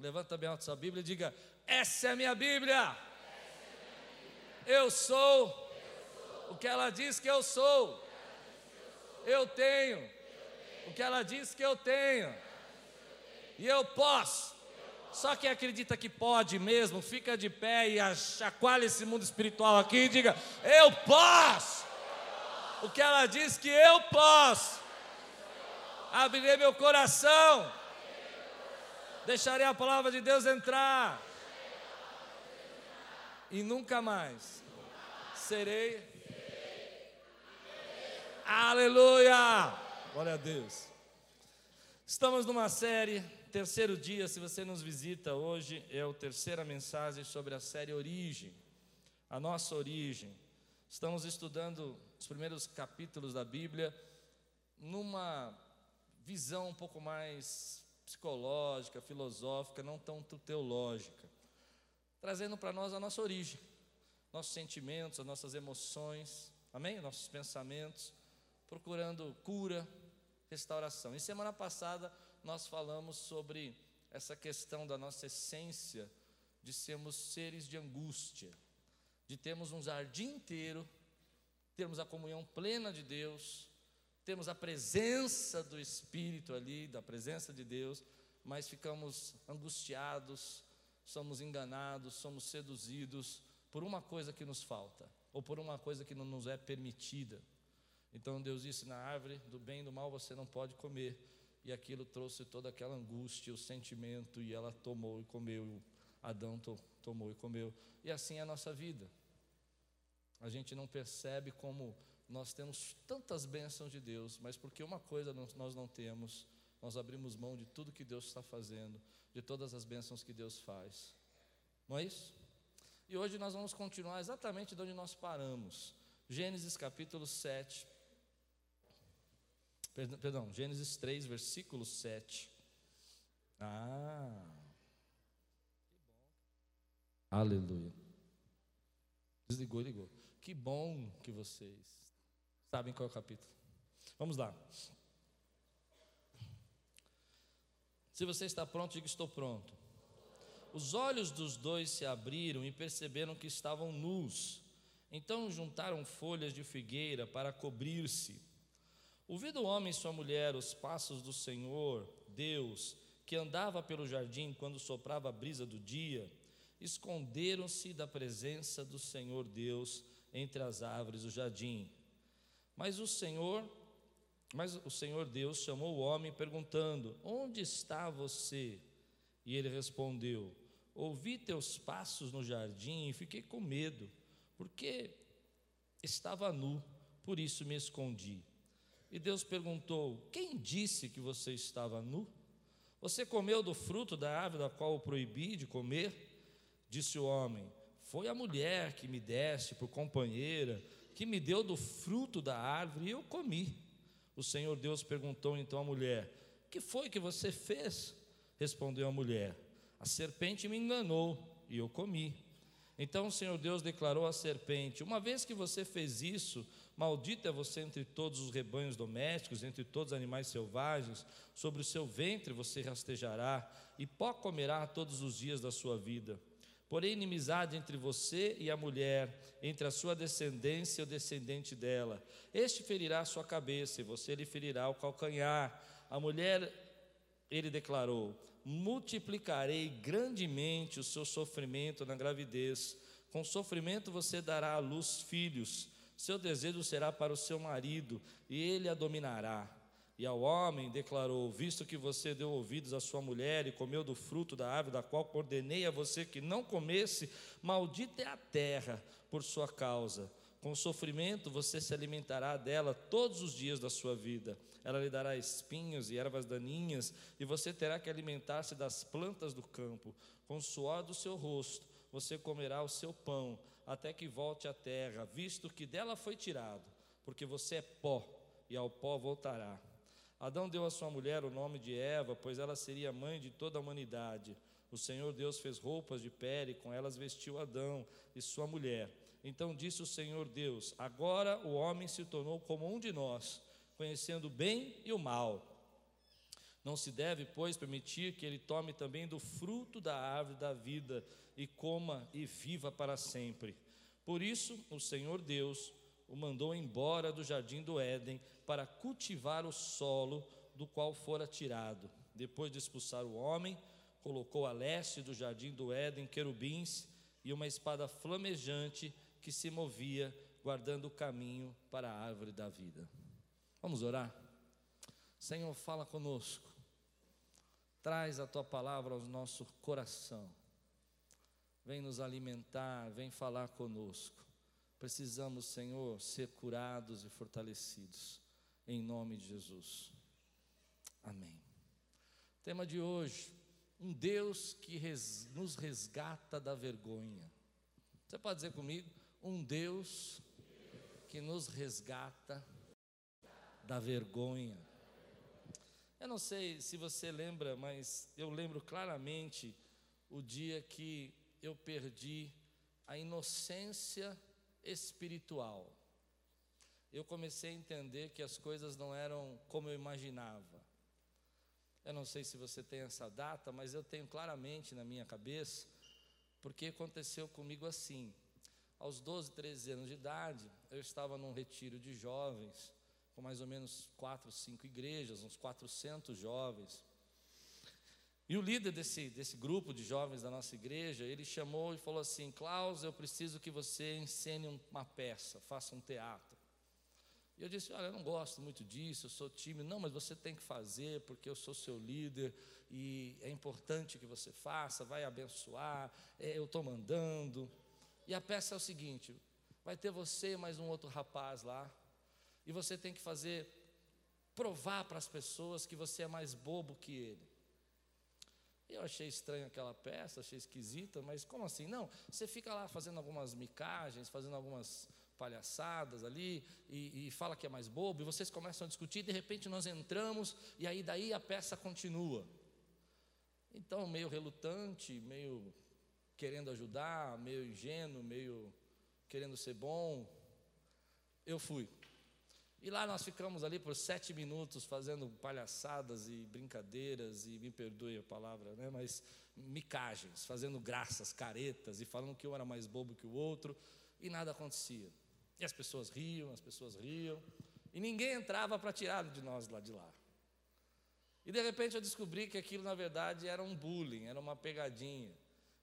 Levanta bem alto sua Bíblia e diga: Essa é a minha Bíblia. Eu sou o que ela diz que eu sou. Eu tenho o que ela diz que eu tenho. E eu posso. Só quem acredita que pode mesmo, fica de pé e chacoalha esse mundo espiritual aqui e diga: Eu posso. O que ela diz que eu posso. Abrirei meu coração. Deixarei a palavra de Deus entrar. E nunca mais serei. Aleluia! Glória a Deus. Estamos numa série, terceiro dia, se você nos visita hoje, é a terceira mensagem sobre a série Origem, a nossa origem. Estamos estudando os primeiros capítulos da Bíblia numa visão um pouco mais psicológica, filosófica, não tanto teológica, trazendo para nós a nossa origem, nossos sentimentos, as nossas emoções, amém? Nossos pensamentos, procurando cura, restauração. E semana passada nós falamos sobre essa questão da nossa essência de sermos seres de angústia, de termos um jardim inteiro, termos a comunhão plena de Deus, termos a presença do Espírito ali, da presença de Deus, mas ficamos angustiados, somos enganados, somos seduzidos por uma coisa que nos falta, ou por uma coisa que não nos é permitida. Então Deus disse: na árvore do bem e do mal você não pode comer. E aquilo trouxe toda aquela angústia, o sentimento, e ela tomou e comeu. Adão to, tomou e comeu. E assim é a nossa vida. A gente não percebe como nós temos tantas bênçãos de Deus, mas porque uma coisa nós não temos, nós abrimos mão de tudo que Deus está fazendo, de todas as bênçãos que Deus faz. Não é isso? E hoje nós vamos continuar exatamente de onde nós paramos. Gênesis capítulo 7, Perdão, Gênesis 3, versículo 7. Ah. Aleluia. Desligou, ligou. Que bom que vocês sabem qual é o capítulo. Vamos lá. Se você está pronto, diga estou pronto. Os olhos dos dois se abriram e perceberam que estavam nus. Então juntaram folhas de figueira para cobrir-se. Ouvindo o homem e sua mulher os passos do Senhor, Deus, que andava pelo jardim quando soprava a brisa do dia, esconderam-se da presença do Senhor Deus entre as árvores do jardim. Mas o Senhor, mas o Senhor Deus chamou o homem perguntando: Onde está você? E ele respondeu: Ouvi teus passos no jardim e fiquei com medo, porque estava nu, por isso me escondi. E Deus perguntou: Quem disse que você estava nu? Você comeu do fruto da árvore da qual o proibi de comer? Disse o homem: Foi a mulher que me deste por companheira, que me deu do fruto da árvore e eu comi. O Senhor Deus perguntou então à mulher: Que foi que você fez? Respondeu a mulher: A serpente me enganou e eu comi. Então o Senhor Deus declarou à serpente: Uma vez que você fez isso, Maldito é você entre todos os rebanhos domésticos, entre todos os animais selvagens, sobre o seu ventre você rastejará, e pó comerá todos os dias da sua vida. Porém, inimizade entre você e a mulher, entre a sua descendência e o descendente dela. Este ferirá a sua cabeça, e você lhe ferirá o calcanhar. A mulher, ele declarou: multiplicarei grandemente o seu sofrimento na gravidez. Com sofrimento você dará à luz filhos seu desejo será para o seu marido, e ele a dominará. E ao homem declarou: Visto que você deu ouvidos à sua mulher e comeu do fruto da árvore da qual ordenei a você que não comesse, maldita é a terra por sua causa. Com sofrimento você se alimentará dela todos os dias da sua vida. Ela lhe dará espinhos e ervas daninhas, e você terá que alimentar-se das plantas do campo. Com o suor do seu rosto você comerá o seu pão até que volte à terra, visto que dela foi tirado, porque você é pó e ao pó voltará. Adão deu à sua mulher o nome de Eva, pois ela seria mãe de toda a humanidade. O Senhor Deus fez roupas de pele, com elas vestiu Adão e sua mulher. Então disse o Senhor Deus: Agora o homem se tornou como um de nós, conhecendo o bem e o mal. Não se deve, pois, permitir que ele tome também do fruto da árvore da vida e coma e viva para sempre. Por isso, o Senhor Deus o mandou embora do jardim do Éden para cultivar o solo do qual fora tirado. Depois de expulsar o homem, colocou a leste do jardim do Éden querubins e uma espada flamejante que se movia, guardando o caminho para a árvore da vida. Vamos orar? Senhor, fala conosco. Traz a tua palavra ao nosso coração. Vem nos alimentar, vem falar conosco. Precisamos, Senhor, ser curados e fortalecidos. Em nome de Jesus. Amém. Tema de hoje: um Deus que res, nos resgata da vergonha. Você pode dizer comigo? Um Deus que nos resgata da vergonha. Eu não sei se você lembra, mas eu lembro claramente o dia que eu perdi a inocência espiritual. Eu comecei a entender que as coisas não eram como eu imaginava. Eu não sei se você tem essa data, mas eu tenho claramente na minha cabeça, porque aconteceu comigo assim. Aos 12, 13 anos de idade, eu estava num retiro de jovens com mais ou menos quatro, cinco igrejas, uns 400 jovens. E o líder desse, desse grupo de jovens da nossa igreja, ele chamou e falou assim: Klaus, eu preciso que você ensine uma peça, faça um teatro. E eu disse: Olha, eu não gosto muito disso, eu sou tímido. Não, mas você tem que fazer, porque eu sou seu líder e é importante que você faça, vai abençoar, é, eu estou mandando. E a peça é o seguinte: vai ter você mais um outro rapaz lá, e você tem que fazer, provar para as pessoas que você é mais bobo que ele. Eu achei estranho aquela peça, achei esquisita, mas como assim? Não, você fica lá fazendo algumas micagens, fazendo algumas palhaçadas ali, e, e, fala que é mais bobo, e vocês começam a discutir, de repente nós entramos, e aí daí a peça continua. Então, meio relutante, meio querendo ajudar, meio ingênuo, meio querendo ser bom, eu fui. E lá nós ficamos ali por sete minutos fazendo palhaçadas e brincadeiras, e me perdoe a palavra, né? mas micagens, fazendo graças, caretas, e falando que um era mais bobo que o outro, e nada acontecia. E as pessoas riam, as pessoas riam, e ninguém entrava para tirar de nós lá de lá. E de repente eu descobri que aquilo na verdade era um bullying, era uma pegadinha.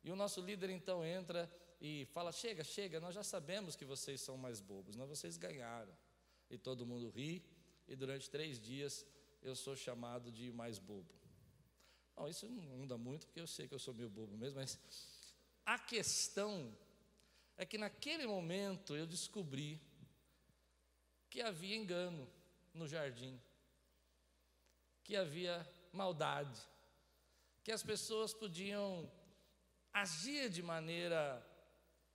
E o nosso líder então entra e fala: Chega, chega, nós já sabemos que vocês são mais bobos, não vocês ganharam e todo mundo ri, e durante três dias eu sou chamado de mais bobo. Bom, isso não muda muito, porque eu sei que eu sou meio bobo mesmo, mas a questão é que naquele momento eu descobri que havia engano no jardim, que havia maldade, que as pessoas podiam agir de maneira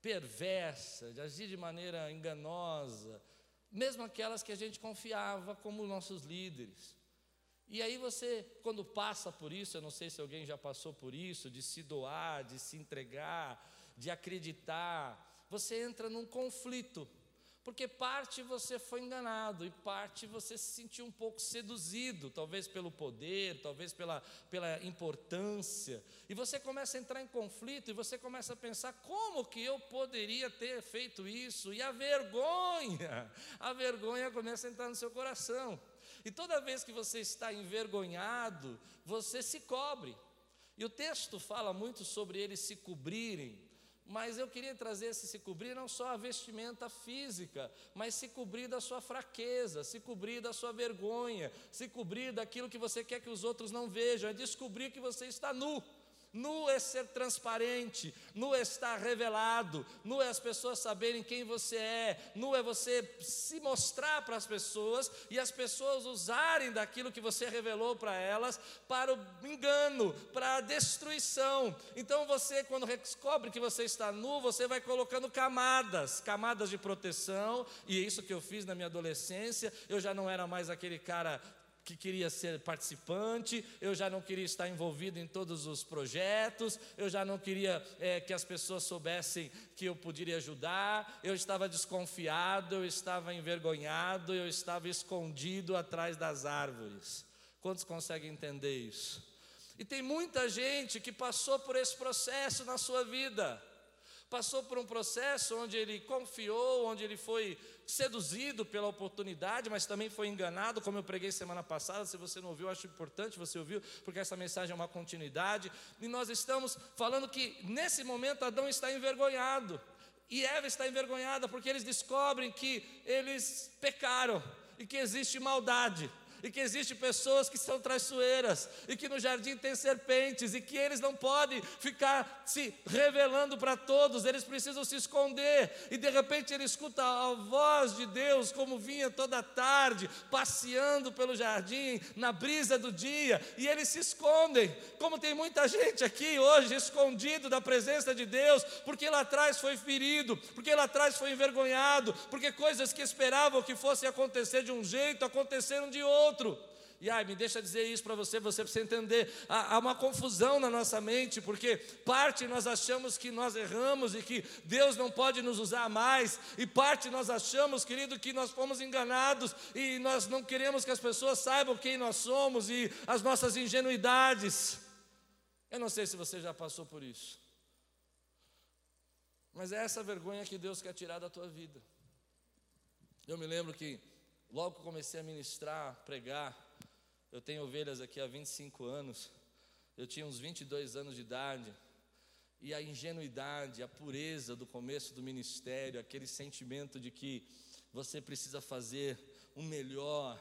perversa, de agir de maneira enganosa, mesmo aquelas que a gente confiava como nossos líderes. E aí você, quando passa por isso, eu não sei se alguém já passou por isso, de se doar, de se entregar, de acreditar, você entra num conflito. Porque parte você foi enganado e parte você se sentiu um pouco seduzido, talvez pelo poder, talvez pela, pela importância. E você começa a entrar em conflito e você começa a pensar: como que eu poderia ter feito isso? E a vergonha, a vergonha começa a entrar no seu coração. E toda vez que você está envergonhado, você se cobre. E o texto fala muito sobre eles se cobrirem mas eu queria trazer esse se cobrir não só a vestimenta física, mas se cobrir da sua fraqueza, se cobrir da sua vergonha, se cobrir daquilo que você quer que os outros não vejam, é descobrir que você está nu. Nu é ser transparente, nu é estar revelado, nu é as pessoas saberem quem você é, nu é você se mostrar para as pessoas e as pessoas usarem daquilo que você revelou para elas para o engano, para a destruição. Então você, quando descobre que você está nu, você vai colocando camadas, camadas de proteção, e é isso que eu fiz na minha adolescência. Eu já não era mais aquele cara que queria ser participante, eu já não queria estar envolvido em todos os projetos, eu já não queria é, que as pessoas soubessem que eu poderia ajudar, eu estava desconfiado, eu estava envergonhado, eu estava escondido atrás das árvores. Quantos conseguem entender isso? E tem muita gente que passou por esse processo na sua vida. Passou por um processo onde ele confiou, onde ele foi seduzido pela oportunidade, mas também foi enganado, como eu preguei semana passada. Se você não ouviu, acho importante você ouviu, porque essa mensagem é uma continuidade. E nós estamos falando que nesse momento Adão está envergonhado. E Eva está envergonhada porque eles descobrem que eles pecaram e que existe maldade e que existem pessoas que são traiçoeiras, e que no jardim tem serpentes, e que eles não podem ficar se revelando para todos, eles precisam se esconder, e de repente ele escuta a voz de Deus, como vinha toda tarde, passeando pelo jardim, na brisa do dia, e eles se escondem, como tem muita gente aqui hoje escondido da presença de Deus, porque lá atrás foi ferido, porque lá atrás foi envergonhado, porque coisas que esperavam que fossem acontecer de um jeito aconteceram de outro outro. E ai, me deixa dizer isso para você, você precisa entender. Há, há, uma confusão na nossa mente, porque parte nós achamos que nós erramos e que Deus não pode nos usar mais, e parte nós achamos, querido, que nós fomos enganados e nós não queremos que as pessoas saibam quem nós somos e as nossas ingenuidades. Eu não sei se você já passou por isso, mas é essa vergonha que Deus quer tirar da tua vida. Eu me lembro que Logo que comecei a ministrar, pregar, eu tenho ovelhas aqui há 25 anos, eu tinha uns 22 anos de idade, e a ingenuidade, a pureza do começo do ministério, aquele sentimento de que você precisa fazer o melhor,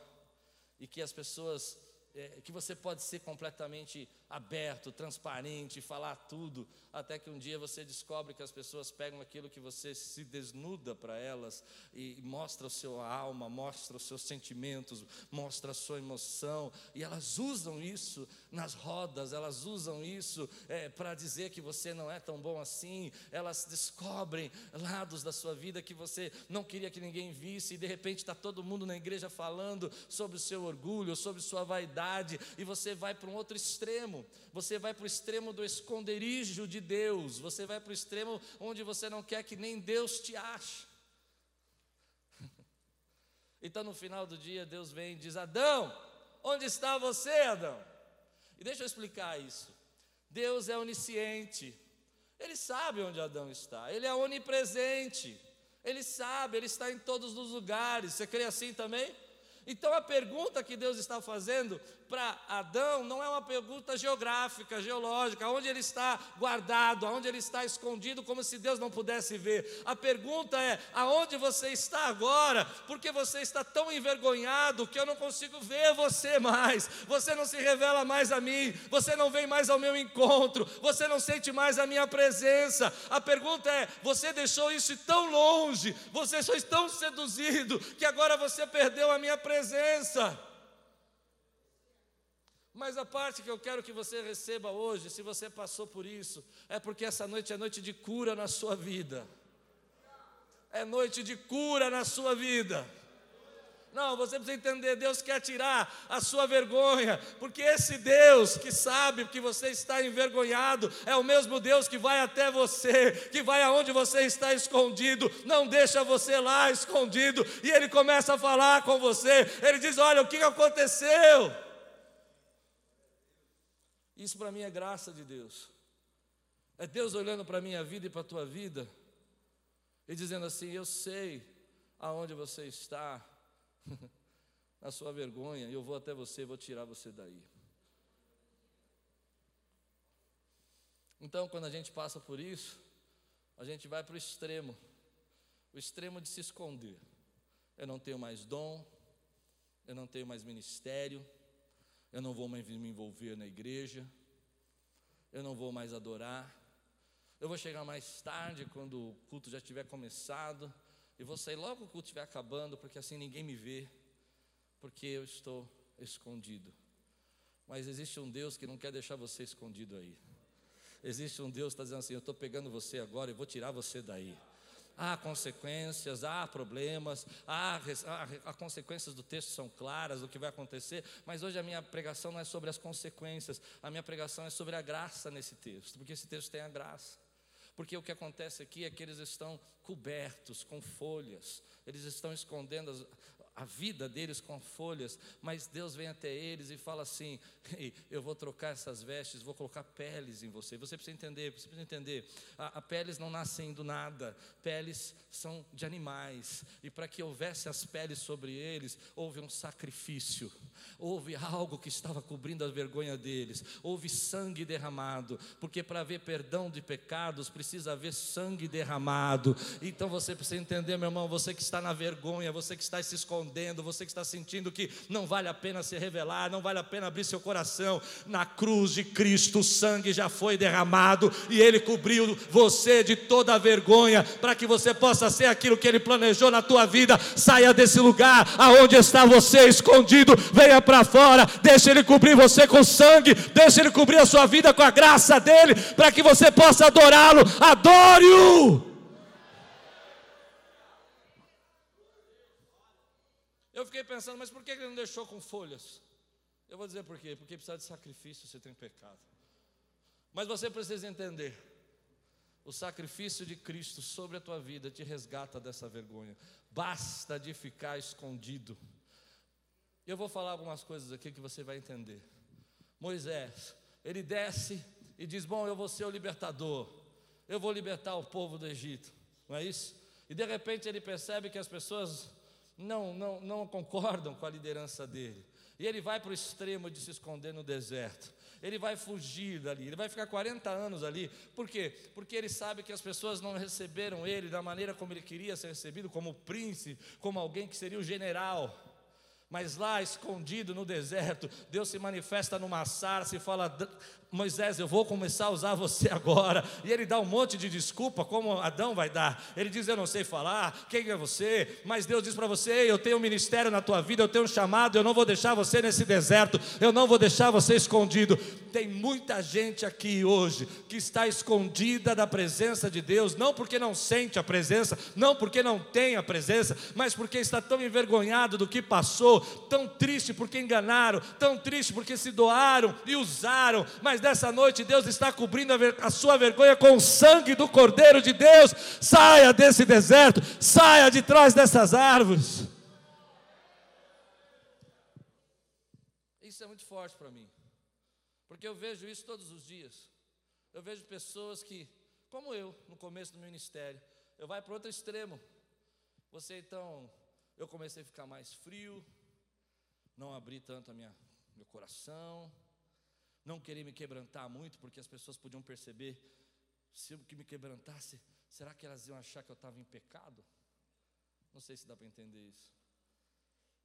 e que as pessoas, é, que você pode ser completamente aberto, transparente, falar tudo, até que um dia você descobre que as pessoas pegam aquilo que você se desnuda para elas e mostra o seu alma, mostra os seus sentimentos, mostra a sua emoção, e elas usam isso nas rodas, elas usam isso é, para dizer que você não é tão bom assim, elas descobrem lados da sua vida que você não queria que ninguém visse, e de repente está todo mundo na igreja falando sobre o seu orgulho, sobre sua vaidade, e você vai para um outro extremo, você vai para o extremo do esconderijo de de Deus, você vai para o extremo onde você não quer que nem Deus te ache. Então no final do dia Deus vem e diz: Adão, onde está você, Adão? E deixa eu explicar isso. Deus é onisciente, Ele sabe onde Adão está, Ele é onipresente, Ele sabe, Ele está em todos os lugares. Você crê assim também? Então a pergunta que Deus está fazendo para Adão não é uma pergunta geográfica, geológica, onde ele está guardado, aonde ele está escondido, como se Deus não pudesse ver. A pergunta é: aonde você está agora? Porque você está tão envergonhado que eu não consigo ver você mais. Você não se revela mais a mim, você não vem mais ao meu encontro, você não sente mais a minha presença. A pergunta é: você deixou isso tão longe, você foi tão seduzido que agora você perdeu a minha presença. Mas a parte que eu quero que você receba hoje, se você passou por isso, é porque essa noite é noite de cura na sua vida. É noite de cura na sua vida. Não, você precisa entender, Deus quer tirar a sua vergonha, porque esse Deus que sabe que você está envergonhado é o mesmo Deus que vai até você, que vai aonde você está escondido, não deixa você lá escondido, e ele começa a falar com você. Ele diz: "Olha, o que aconteceu?" Isso para mim é graça de Deus. É Deus olhando para a minha vida e para a tua vida e dizendo assim: Eu sei aonde você está, na sua vergonha, e eu vou até você, vou tirar você daí. Então, quando a gente passa por isso, a gente vai para o extremo o extremo de se esconder. Eu não tenho mais dom, eu não tenho mais ministério eu não vou mais me envolver na igreja, eu não vou mais adorar, eu vou chegar mais tarde quando o culto já tiver começado, e vou sair logo que o culto estiver acabando, porque assim ninguém me vê, porque eu estou escondido. Mas existe um Deus que não quer deixar você escondido aí. Existe um Deus que está dizendo assim: Eu estou pegando você agora e vou tirar você daí há consequências, há problemas, há, há, consequências do texto são claras do que vai acontecer, mas hoje a minha pregação não é sobre as consequências, a minha pregação é sobre a graça nesse texto, porque esse texto tem a graça. Porque o que acontece aqui é que eles estão cobertos com folhas, eles estão escondendo as, a vida deles com folhas, mas Deus vem até eles e fala assim: Ei, eu vou trocar essas vestes, vou colocar peles em você. Você precisa entender, você precisa entender. A, a peles não nascem do nada, peles são de animais, e para que houvesse as peles sobre eles, houve um sacrifício, houve algo que estava cobrindo a vergonha deles, houve sangue derramado, porque para haver perdão de pecados precisa haver sangue derramado. Então você precisa entender, meu irmão, você que está na vergonha, você que está se escondendo escondendo, você que está sentindo que não vale a pena se revelar, não vale a pena abrir seu coração, na cruz de Cristo o sangue já foi derramado e ele cobriu você de toda a vergonha, para que você possa ser aquilo que ele planejou na tua vida. Saia desse lugar aonde está você escondido, venha para fora, deixe ele cobrir você com sangue, deixe ele cobrir a sua vida com a graça dele, para que você possa adorá-lo. Adore-o. Eu fiquei pensando, mas por que ele não deixou com folhas? Eu vou dizer por quê. Porque precisa de sacrifício, você tem pecado. Mas você precisa entender: o sacrifício de Cristo sobre a tua vida te resgata dessa vergonha. Basta de ficar escondido. Eu vou falar algumas coisas aqui que você vai entender. Moisés, ele desce e diz: Bom, eu vou ser o libertador, eu vou libertar o povo do Egito, não é isso? E de repente ele percebe que as pessoas não, não, não concordam com a liderança dele. E ele vai para o extremo de se esconder no deserto. Ele vai fugir dali, ele vai ficar 40 anos ali. Por quê? Porque ele sabe que as pessoas não receberam ele da maneira como ele queria ser recebido, como príncipe, como alguém que seria o general. Mas lá, escondido no deserto, Deus se manifesta numa sarça e fala: Moisés, eu vou começar a usar você agora. E ele dá um monte de desculpa, como Adão vai dar. Ele diz: Eu não sei falar, quem é você? Mas Deus diz para você: Eu tenho um ministério na tua vida, eu tenho um chamado, eu não vou deixar você nesse deserto, eu não vou deixar você escondido. Tem muita gente aqui hoje que está escondida da presença de Deus, não porque não sente a presença, não porque não tem a presença, mas porque está tão envergonhado do que passou, tão triste porque enganaram, tão triste porque se doaram e usaram, mas nessa noite Deus está cobrindo a, a sua vergonha com o sangue do Cordeiro de Deus. Saia desse deserto, saia de trás dessas árvores. Isso é muito forte para mim, porque eu vejo isso todos os dias. Eu vejo pessoas que, como eu, no começo do ministério, eu vai para outro extremo. Você então, eu comecei a ficar mais frio, não abri tanto a minha, meu coração, não querer me quebrantar muito, porque as pessoas podiam perceber, se eu que me quebrantasse, será que elas iam achar que eu estava em pecado? Não sei se dá para entender isso.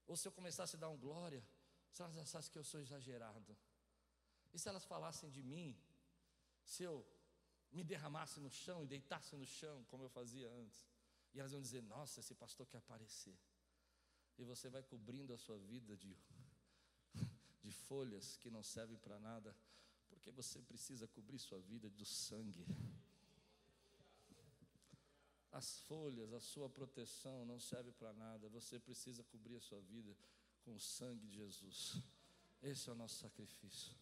Ou se eu começasse a dar um glória, se elas achassem que eu sou exagerado. E se elas falassem de mim, se eu me derramasse no chão e deitasse no chão, como eu fazia antes, e elas iam dizer: Nossa, esse pastor quer aparecer. E você vai cobrindo a sua vida de de folhas que não servem para nada, porque você precisa cobrir sua vida do sangue. As folhas, a sua proteção não serve para nada, você precisa cobrir a sua vida com o sangue de Jesus. Esse é o nosso sacrifício.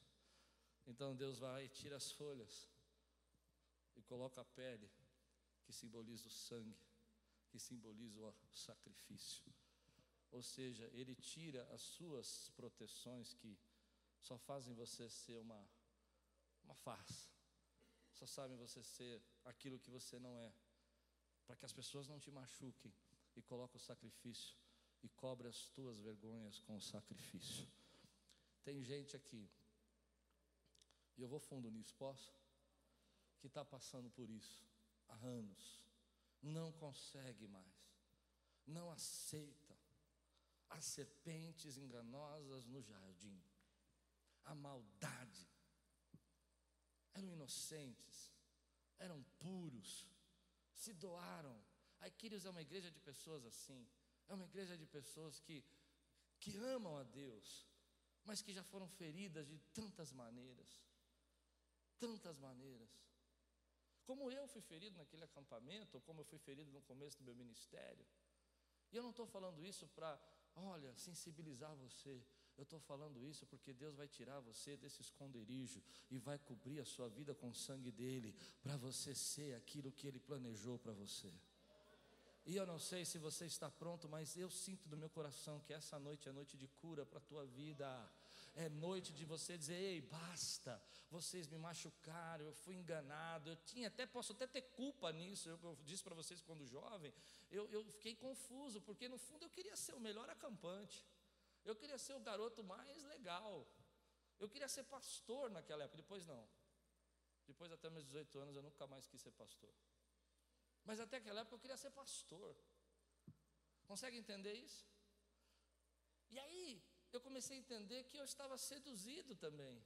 Então Deus vai e tira as folhas e coloca a pele, que simboliza o sangue, que simboliza o sacrifício. Ou seja, ele tira as suas proteções que só fazem você ser uma, uma farsa, só sabem você ser aquilo que você não é, para que as pessoas não te machuquem, e coloca o sacrifício e cobre as tuas vergonhas com o sacrifício. Tem gente aqui, e eu vou fundo nisso, posso? Que está passando por isso há anos, não consegue mais, não aceita as serpentes enganosas no jardim, a maldade. Eram inocentes, eram puros, se doaram. A Iquírios é uma igreja de pessoas assim, é uma igreja de pessoas que, que amam a Deus, mas que já foram feridas de tantas maneiras, tantas maneiras. Como eu fui ferido naquele acampamento, ou como eu fui ferido no começo do meu ministério. E eu não estou falando isso para olha, sensibilizar você. Eu estou falando isso porque Deus vai tirar você desse esconderijo e vai cobrir a sua vida com o sangue dele, para você ser aquilo que ele planejou para você. E eu não sei se você está pronto, mas eu sinto do meu coração que essa noite é noite de cura para a tua vida. É noite de você dizer: "Ei, basta. Vocês me machucaram, eu fui enganado. Eu tinha até posso até ter culpa nisso. Eu, eu disse para vocês quando jovem, eu, eu fiquei confuso, porque no fundo eu queria ser o melhor acampante. Eu queria ser o garoto mais legal. Eu queria ser pastor naquela época, depois não. Depois até meus 18 anos eu nunca mais quis ser pastor. Mas até aquela época eu queria ser pastor. Consegue entender isso? E aí eu comecei a entender que eu estava seduzido também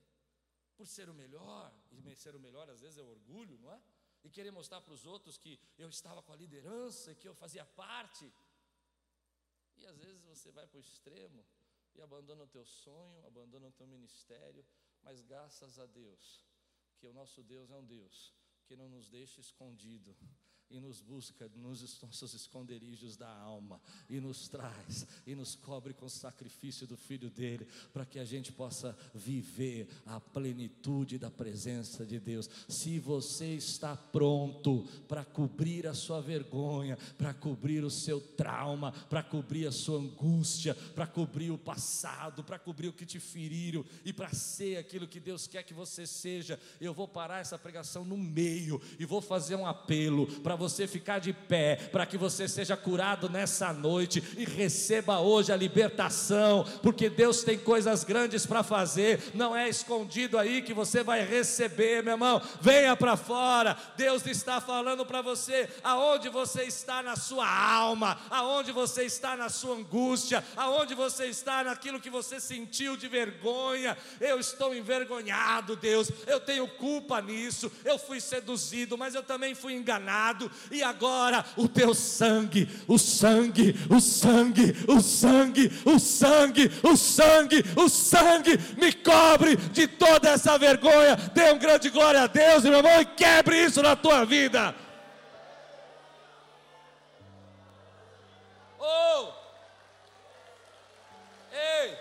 por ser o melhor, e ser o melhor às vezes é orgulho, não é? E querer mostrar para os outros que eu estava com a liderança, que eu fazia parte. E às vezes você vai para o extremo e abandona o teu sonho, abandona o teu ministério, mas graças a Deus, que o nosso Deus é um Deus que não nos deixa escondido, e nos busca nos nossos esconderijos da alma e nos traz e nos cobre com o sacrifício do filho dele, para que a gente possa viver a plenitude da presença de Deus. Se você está pronto para cobrir a sua vergonha, para cobrir o seu trauma, para cobrir a sua angústia, para cobrir o passado, para cobrir o que te feriram e para ser aquilo que Deus quer que você seja, eu vou parar essa pregação no meio e vou fazer um apelo para para você ficar de pé, para que você seja curado nessa noite e receba hoje a libertação, porque Deus tem coisas grandes para fazer, não é escondido aí que você vai receber, meu irmão. Venha para fora, Deus está falando para você aonde você está na sua alma, aonde você está na sua angústia, aonde você está naquilo que você sentiu de vergonha. Eu estou envergonhado, Deus, eu tenho culpa nisso, eu fui seduzido, mas eu também fui enganado e agora o teu sangue, o sangue, o sangue, o sangue, o sangue, o sangue, o sangue me cobre de toda essa vergonha. Dê um grande glória a Deus, meu irmão, e quebre isso na tua vida. Oh! Ei!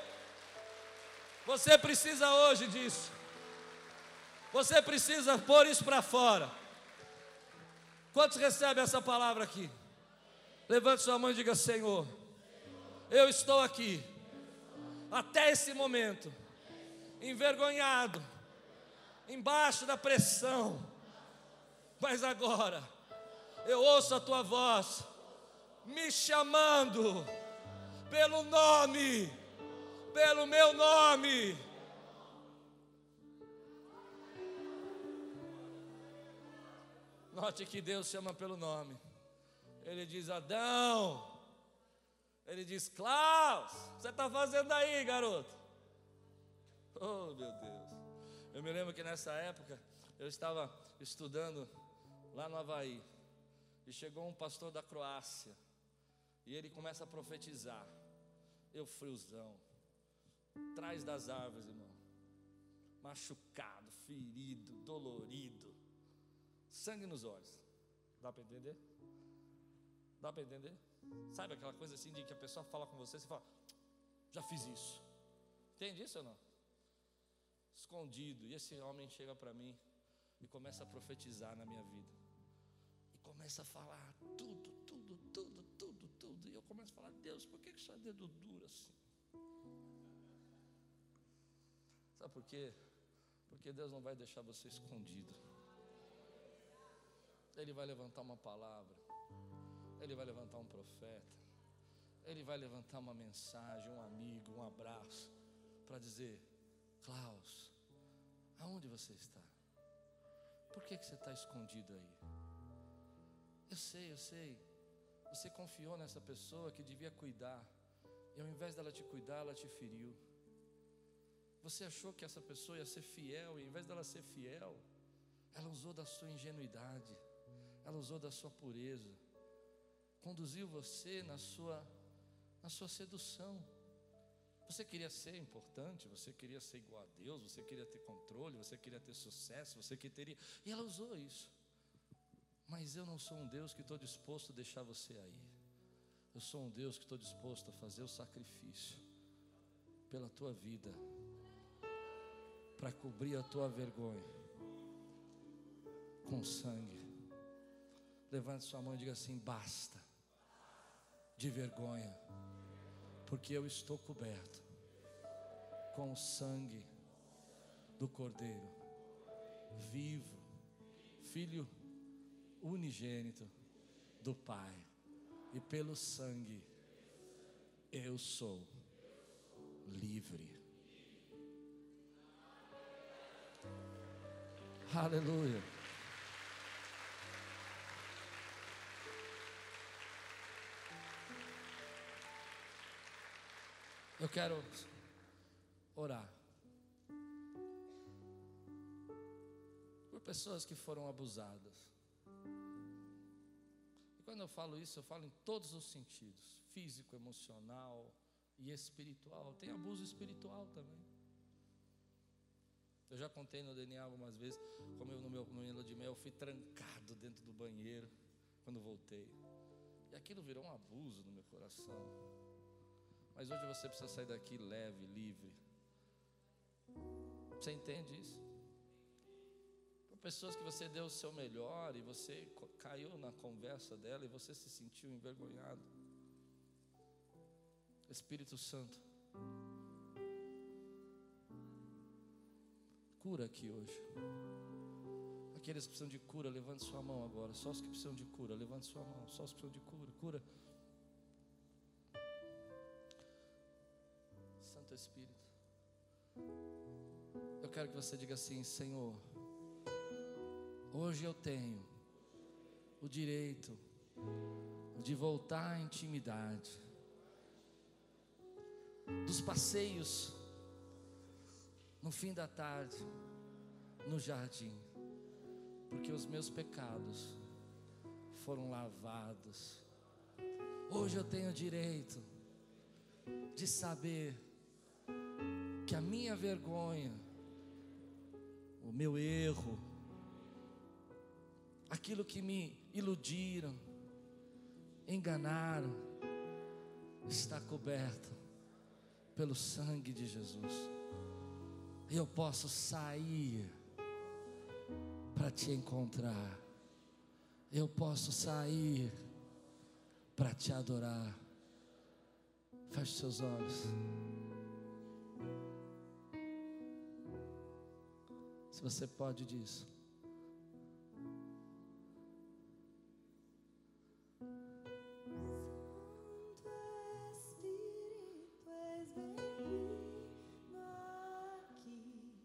Você precisa hoje disso. Você precisa pôr isso para fora. Quantos recebem essa palavra aqui? Levante sua mão e diga: Senhor, eu estou aqui, até esse momento, envergonhado, embaixo da pressão, mas agora, eu ouço a tua voz, me chamando, pelo nome, pelo meu nome, Note que Deus chama pelo nome. Ele diz: Adão. Ele diz: Klaus, você está fazendo aí, garoto? Oh, meu Deus. Eu me lembro que nessa época eu estava estudando lá no Havaí. E chegou um pastor da Croácia. E ele começa a profetizar. Eu friozão. Trás das árvores, irmão. Machucado, ferido, dolorido sangue nos olhos. Dá para entender? Dá para entender? Sabe aquela coisa assim de que a pessoa fala com você você fala, já fiz isso. Entende isso ou não? Escondido. E esse homem chega para mim e começa a profetizar na minha vida. E começa a falar tudo, tudo, tudo, tudo, tudo. E eu começo a falar, Deus, por que, que só é dedo duro assim? Sabe por quê? Porque Deus não vai deixar você escondido. Ele vai levantar uma palavra, ele vai levantar um profeta, ele vai levantar uma mensagem, um amigo, um abraço, para dizer: Klaus, aonde você está? Por que, que você está escondido aí? Eu sei, eu sei. Você confiou nessa pessoa que devia cuidar, e ao invés dela te cuidar, ela te feriu. Você achou que essa pessoa ia ser fiel, e ao invés dela ser fiel, ela usou da sua ingenuidade ela usou da sua pureza, conduziu você na sua, na sua sedução. Você queria ser importante, você queria ser igual a Deus, você queria ter controle, você queria ter sucesso, você queria. E ela usou isso. Mas eu não sou um Deus que estou disposto a deixar você aí. Eu sou um Deus que estou disposto a fazer o sacrifício pela tua vida, para cobrir a tua vergonha com sangue. Levante sua mão e diga assim: basta. de vergonha, porque eu estou coberto com o sangue do Cordeiro, vivo, Filho unigênito do Pai, e pelo sangue eu sou livre. Aleluia. Eu quero orar por pessoas que foram abusadas. E quando eu falo isso, eu falo em todos os sentidos: físico, emocional e espiritual. Tem abuso espiritual também. Eu já contei no DNA algumas vezes, como eu no meu no de mel, eu fui trancado dentro do banheiro quando voltei. E aquilo virou um abuso no meu coração. Mas hoje você precisa sair daqui leve, livre. Você entende isso? Por pessoas que você deu o seu melhor e você caiu na conversa dela e você se sentiu envergonhado. Espírito Santo, cura aqui hoje. Aqueles que precisam de cura, levante sua mão agora. Só os que precisam de cura, levante sua mão. Só os que precisam de cura, cura. Espírito. Eu quero que você diga assim: Senhor, hoje eu tenho o direito de voltar à intimidade, dos passeios no fim da tarde, no jardim, porque os meus pecados foram lavados. Hoje eu tenho o direito de saber que a minha vergonha, o meu erro, aquilo que me iludiram, enganaram, está coberto pelo sangue de Jesus. Eu posso sair para te encontrar. Eu posso sair para te adorar. Feche seus olhos. Você pode disso.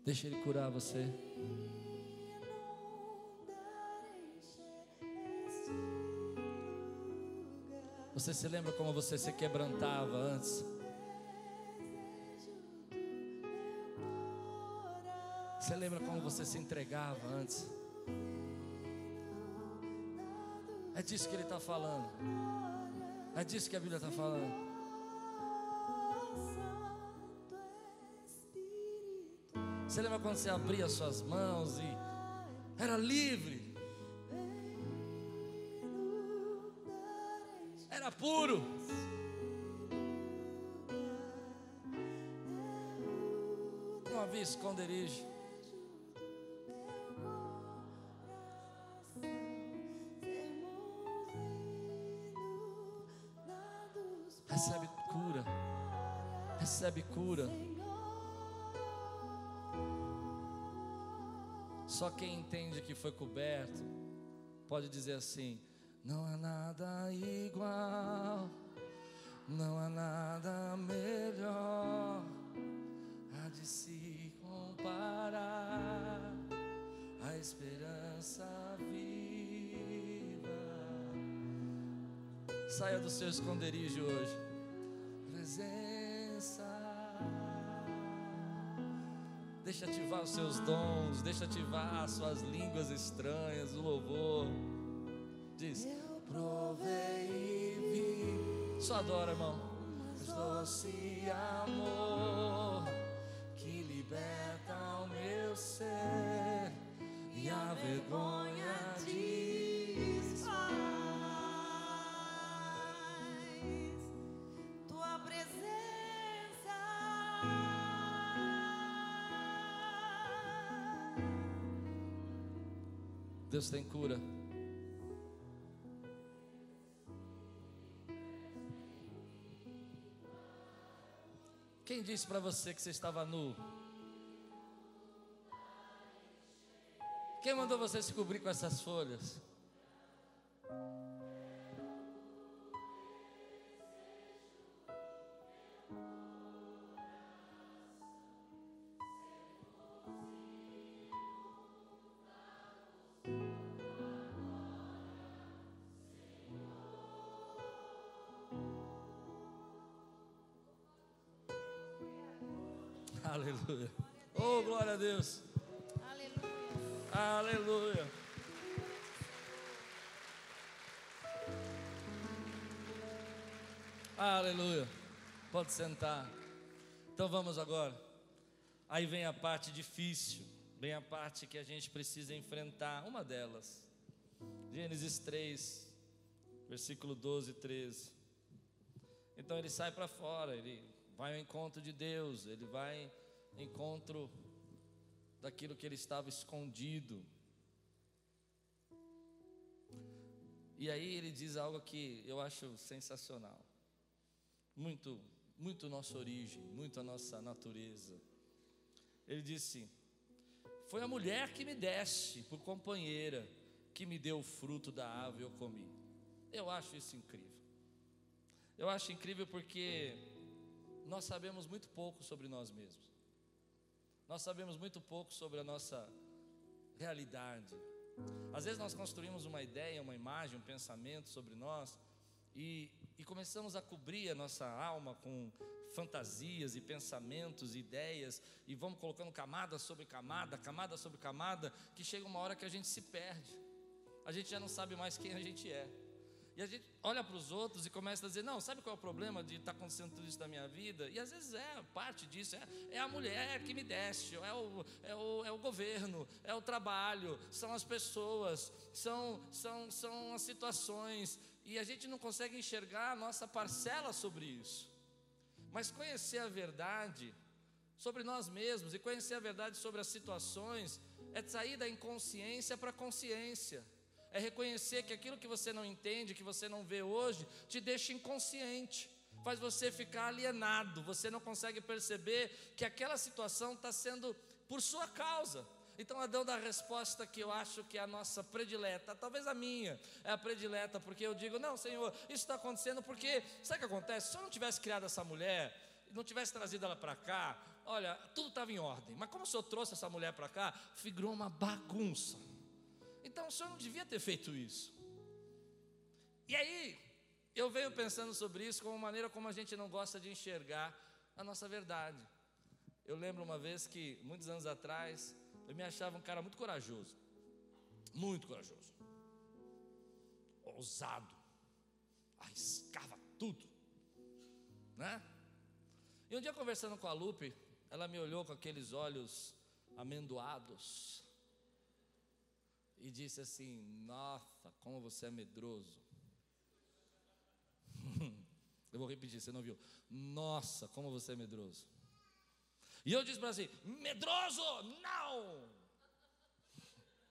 Deixa Ele curar você. Você se lembra como você se quebrantava antes? Você se entregava antes? É disso que ele está falando. É disso que a Bíblia está falando. Você lembra quando você abria suas mãos e era livre? Era puro. Não havia esconderijo. Recebe cura. Só quem entende que foi coberto pode dizer assim: não há nada igual, não há nada melhor a de se comparar a esperança viva. Saia do seu esconderijo hoje. Presente Deixa ativar os seus dons, deixa ativar as suas línguas estranhas, o louvor. Diz: Eu provei e vi. Só adora, irmão. Doce amor que liberta o meu ser e a vergonha Deus tem cura. Quem disse para você que você estava nu? Quem mandou você se cobrir com essas folhas? Aleluia. Oh, glória a Deus. Aleluia. Aleluia. Aleluia. Pode sentar. Então vamos agora. Aí vem a parte difícil, vem a parte que a gente precisa enfrentar, uma delas. Gênesis 3, versículo 12 e 13. Então ele sai para fora, ele vai ao encontro de Deus, ele vai encontro daquilo que ele estava escondido. E aí ele diz algo que eu acho sensacional. Muito, muito nossa origem, muito a nossa natureza. Ele disse: Foi a mulher que me deste por companheira, que me deu o fruto da árvore eu comi. Eu acho isso incrível. Eu acho incrível porque nós sabemos muito pouco sobre nós mesmos. Nós sabemos muito pouco sobre a nossa realidade. Às vezes nós construímos uma ideia, uma imagem, um pensamento sobre nós e, e começamos a cobrir a nossa alma com fantasias e pensamentos, ideias, e vamos colocando camada sobre camada, camada sobre camada, que chega uma hora que a gente se perde. A gente já não sabe mais quem a gente é. E a gente olha para os outros e começa a dizer: Não, sabe qual é o problema de estar tá acontecendo tudo isso na minha vida? E às vezes é parte disso: é, é a mulher que me deste, é o, é, o, é o governo, é o trabalho, são as pessoas, são, são, são as situações. E a gente não consegue enxergar a nossa parcela sobre isso. Mas conhecer a verdade sobre nós mesmos e conhecer a verdade sobre as situações é sair da inconsciência para a consciência é reconhecer que aquilo que você não entende, que você não vê hoje, te deixa inconsciente, faz você ficar alienado, você não consegue perceber que aquela situação está sendo por sua causa. Então Adão dá a resposta que eu acho que é a nossa predileta, talvez a minha é a predileta, porque eu digo: não, Senhor, isso está acontecendo porque, sabe o que acontece? Se eu não tivesse criado essa mulher, não tivesse trazido ela para cá, olha, tudo estava em ordem, mas como o Senhor trouxe essa mulher para cá, figurou uma bagunça. Então o senhor não devia ter feito isso. E aí, eu venho pensando sobre isso como maneira como a gente não gosta de enxergar a nossa verdade. Eu lembro uma vez que, muitos anos atrás, eu me achava um cara muito corajoso. Muito corajoso. Ousado. Arriscava tudo. Né? E um dia conversando com a Lupe, ela me olhou com aqueles olhos amendoados e disse assim: Nossa, como você é medroso. eu vou repetir, você não viu? Nossa, como você é medroso. E eu disse para assim: Medroso, não!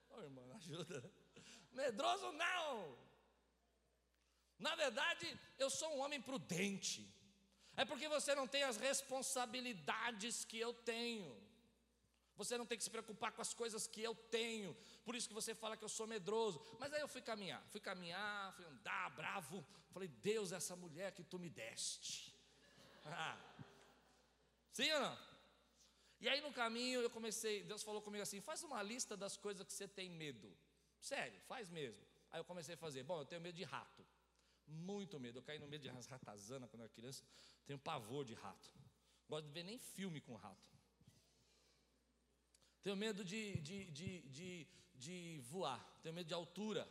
Oh, irmão, ajuda. Medroso, não! Na verdade, eu sou um homem prudente. É porque você não tem as responsabilidades que eu tenho. Você não tem que se preocupar com as coisas que eu tenho. Por isso que você fala que eu sou medroso. Mas aí eu fui caminhar, fui caminhar, fui andar bravo. Falei, Deus, essa mulher que tu me deste. Ah. Sim ou não? E aí no caminho eu comecei, Deus falou comigo assim: faz uma lista das coisas que você tem medo. Sério, faz mesmo. Aí eu comecei a fazer. Bom, eu tenho medo de rato. Muito medo. Eu caí no medo de ratazana quando eu era criança. Tenho pavor de rato. Gosto de ver nem filme com rato. Tenho medo de, de, de, de, de voar. Tenho medo de altura.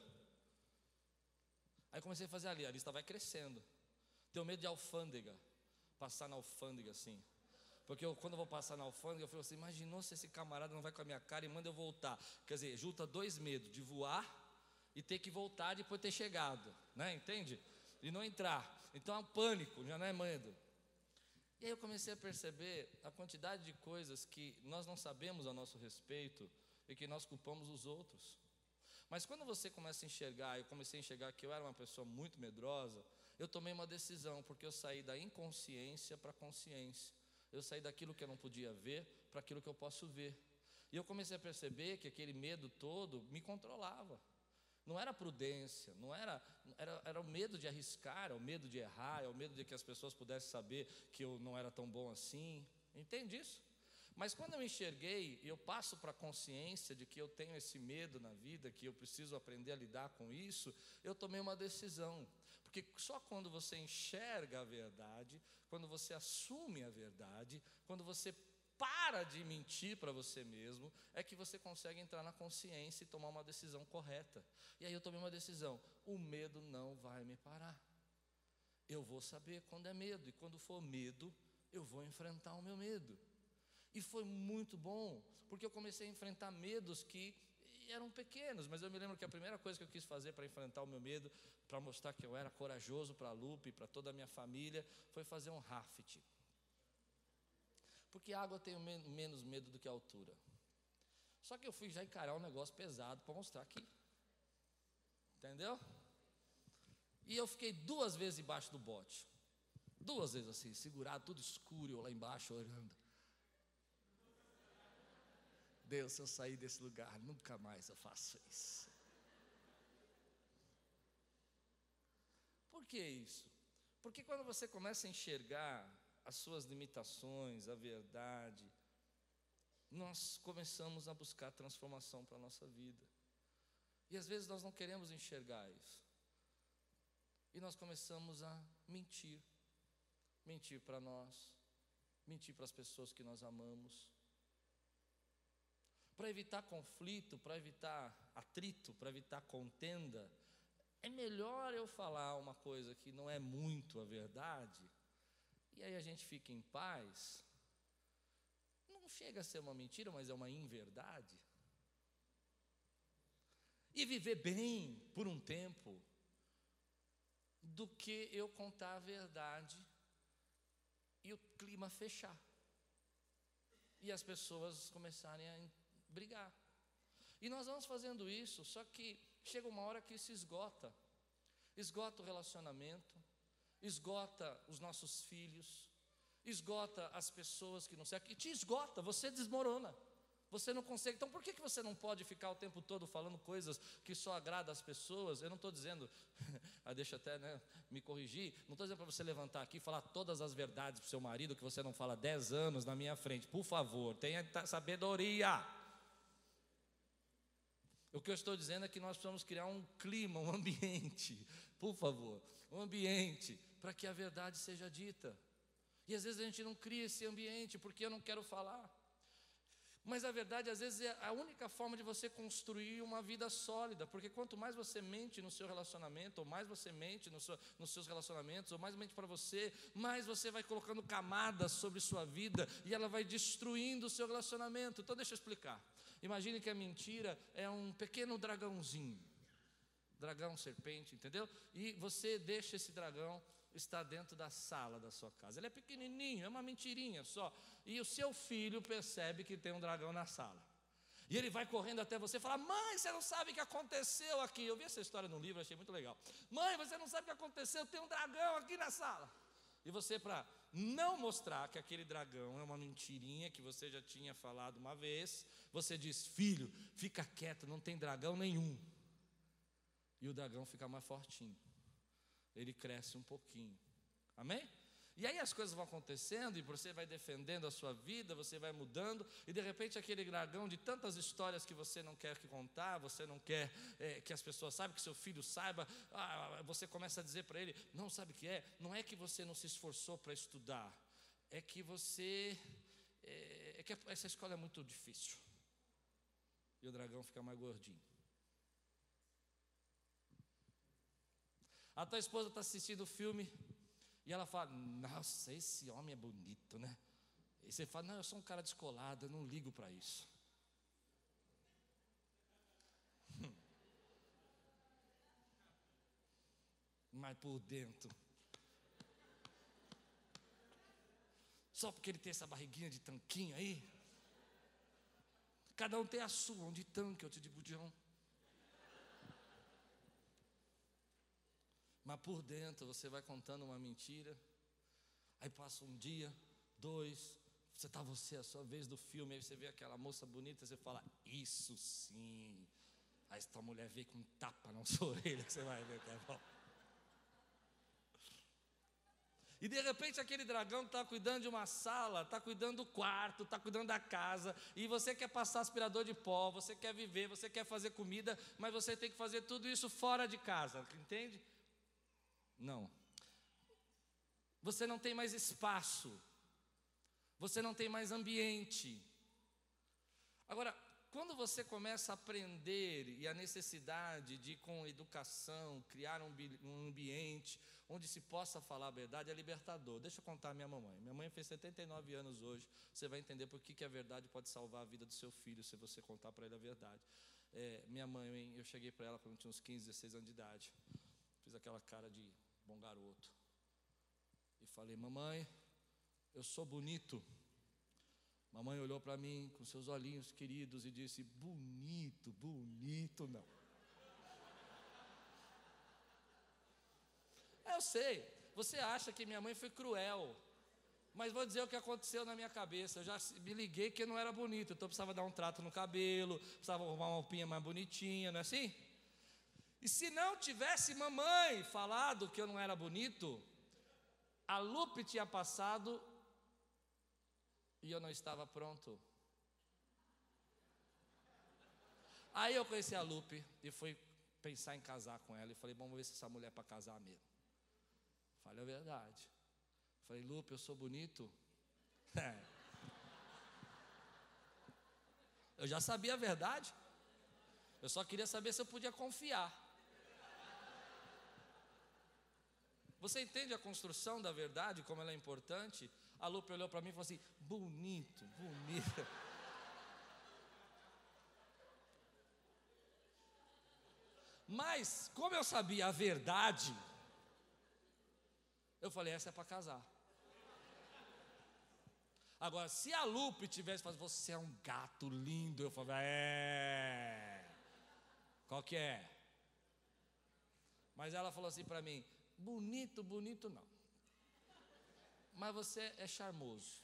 Aí comecei a fazer ali, a lista vai crescendo. Tenho medo de alfândega. Passar na alfândega assim. Porque eu, quando eu vou passar na alfândega, eu falo assim: imaginou se esse camarada não vai com a minha cara e manda eu voltar. Quer dizer, junta dois medos: de voar e ter que voltar depois de ter chegado. Né? Entende? E não entrar. Então é um pânico, já não é medo. E aí eu comecei a perceber a quantidade de coisas que nós não sabemos a nosso respeito e que nós culpamos os outros. Mas quando você começa a enxergar, eu comecei a enxergar que eu era uma pessoa muito medrosa, eu tomei uma decisão, porque eu saí da inconsciência para a consciência. Eu saí daquilo que eu não podia ver para aquilo que eu posso ver. E eu comecei a perceber que aquele medo todo me controlava. Não era prudência, não era, era, era o medo de arriscar, era o medo de errar, é o medo de que as pessoas pudessem saber que eu não era tão bom assim. Entende isso? Mas quando eu enxerguei e eu passo para a consciência de que eu tenho esse medo na vida, que eu preciso aprender a lidar com isso, eu tomei uma decisão. Porque só quando você enxerga a verdade, quando você assume a verdade, quando você para de mentir para você mesmo, é que você consegue entrar na consciência e tomar uma decisão correta. E aí eu tomei uma decisão: o medo não vai me parar. Eu vou saber quando é medo, e quando for medo, eu vou enfrentar o meu medo. E foi muito bom, porque eu comecei a enfrentar medos que eram pequenos, mas eu me lembro que a primeira coisa que eu quis fazer para enfrentar o meu medo, para mostrar que eu era corajoso para a Lupe, para toda a minha família, foi fazer um raft. Porque água tenho menos medo do que a altura. Só que eu fui já encarar um negócio pesado para mostrar aqui. Entendeu? E eu fiquei duas vezes embaixo do bote. Duas vezes assim, segurado, tudo escuro, lá embaixo orando. Deus, se eu sair desse lugar, nunca mais eu faço isso. Por que isso? Porque quando você começa a enxergar as suas limitações, a verdade, nós começamos a buscar transformação para a nossa vida. E às vezes nós não queremos enxergar isso. E nós começamos a mentir. Mentir para nós, mentir para as pessoas que nós amamos. Para evitar conflito, para evitar atrito, para evitar contenda, é melhor eu falar uma coisa que não é muito a verdade e aí a gente fica em paz, não chega a ser uma mentira, mas é uma inverdade. E viver bem por um tempo, do que eu contar a verdade e o clima fechar. E as pessoas começarem a brigar. E nós vamos fazendo isso, só que chega uma hora que se esgota. Esgota o relacionamento, esgota os nossos filhos, esgota as pessoas que não servem, e te esgota, você desmorona. Você não consegue. Então, por que, que você não pode ficar o tempo todo falando coisas que só agradam as pessoas? Eu não estou dizendo, ah, deixa até né, me corrigir, não estou dizendo para você levantar aqui e falar todas as verdades para o seu marido que você não fala 10 anos na minha frente. Por favor, tenha sabedoria. O que eu estou dizendo é que nós precisamos criar um clima, um ambiente, por favor, um ambiente para que a verdade seja dita. E às vezes a gente não cria esse ambiente porque eu não quero falar. Mas a verdade, às vezes, é a única forma de você construir uma vida sólida, porque quanto mais você mente no seu relacionamento, ou mais você mente no seu, nos seus relacionamentos, ou mais mente para você, mais você vai colocando camadas sobre sua vida e ela vai destruindo o seu relacionamento. Então, deixa eu explicar. Imagine que a mentira é um pequeno dragãozinho dragão, serpente, entendeu? E você deixa esse dragão estar dentro da sala da sua casa. Ele é pequenininho, é uma mentirinha só. E o seu filho percebe que tem um dragão na sala. E ele vai correndo até você e fala: Mãe, você não sabe o que aconteceu aqui. Eu vi essa história no livro, achei muito legal. Mãe, você não sabe o que aconteceu, tem um dragão aqui na sala. E você, para não mostrar que aquele dragão é uma mentirinha que você já tinha falado uma vez, você diz: Filho, fica quieto, não tem dragão nenhum e o dragão fica mais fortinho. Ele cresce um pouquinho. Amém? E aí as coisas vão acontecendo e você vai defendendo a sua vida, você vai mudando, e de repente aquele dragão de tantas histórias que você não quer contar, você não quer é, que as pessoas saibam, que seu filho saiba, ah, você começa a dizer para ele: não sabe o que é? Não é que você não se esforçou para estudar, é que você. É, é que essa escola é muito difícil. E o dragão fica mais gordinho. A tua esposa está assistindo o filme e ela fala: Nossa, esse homem é bonito, né? E você fala: Não, eu sou um cara descolado, eu não ligo para isso. Mas por dentro. Só porque ele tem essa barriguinha de tanquinho aí. Cada um tem a sua, um de tanque, outro de budião. Mas por dentro você vai contando uma mentira. Aí passa um dia, dois, você está você, a sua vez do filme, aí você vê aquela moça bonita, você fala, isso sim. Aí essa mulher vem com um tapa na sua orelha, que você vai ver é bom. E de repente aquele dragão está cuidando de uma sala, está cuidando do quarto, está cuidando da casa, e você quer passar aspirador de pó, você quer viver, você quer fazer comida, mas você tem que fazer tudo isso fora de casa, entende? Não. Você não tem mais espaço, você não tem mais ambiente. Agora, quando você começa a aprender e a necessidade de, com educação, criar um, ambiente onde se possa falar a verdade, é libertador. Deixa eu contar a minha mamãe. Minha mãe fez 79 anos hoje. Você vai entender por que, que a verdade pode salvar a vida do seu filho se você contar para ele a verdade. É, minha mãe, eu cheguei para ela quando tinha uns 15, 16 anos de idade. Fiz aquela cara de bom garoto. E falei, mamãe, eu sou bonito. Mamãe olhou para mim com seus olhinhos queridos e disse: Bonito, bonito não. É, eu sei, você acha que minha mãe foi cruel, mas vou dizer o que aconteceu na minha cabeça. Eu já me liguei que não era bonito, então eu precisava dar um trato no cabelo, precisava arrumar uma roupinha mais bonitinha, não é assim? E se não tivesse mamãe falado que eu não era bonito, a Lupe tinha passado e eu não estava pronto. Aí eu conheci a Lupe e fui pensar em casar com ela. E falei, vamos ver se essa mulher é para casar mesmo. Falei a verdade. Falei, Lupe, eu sou bonito. É. Eu já sabia a verdade. Eu só queria saber se eu podia confiar. Você entende a construção da verdade, como ela é importante? A Lupe olhou para mim e falou assim: bonito, bonito. Mas, como eu sabia a verdade, eu falei: essa é para casar. Agora, se a Lupe tivesse falado, você é um gato lindo, eu falei, é. Qual que é? Mas ela falou assim para mim: bonito, bonito não mas você é charmoso.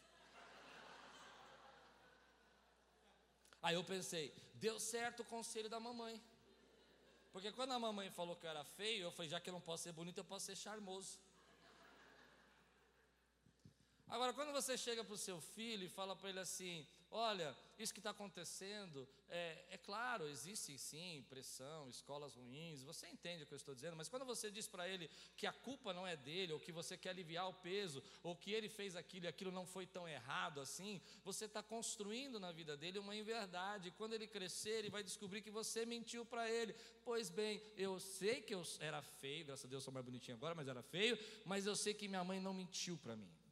Aí eu pensei, deu certo o conselho da mamãe. Porque quando a mamãe falou que eu era feio, eu falei, já que eu não posso ser bonito, eu posso ser charmoso. Agora, quando você chega para o seu filho e fala para ele assim: olha, isso que está acontecendo, é, é, claro, existe sim pressão, escolas ruins, você entende o que eu estou dizendo, mas quando você diz para ele que a culpa não é dele, ou que você quer aliviar o peso, ou que ele fez aquilo e aquilo não foi tão errado assim, você está construindo na vida dele uma inverdade. Quando ele crescer, ele vai descobrir que você mentiu para ele. Pois bem, eu sei que eu era feio, graças a Deus sou mais bonitinho agora, mas era feio, mas eu sei que minha mãe não mentiu para mim.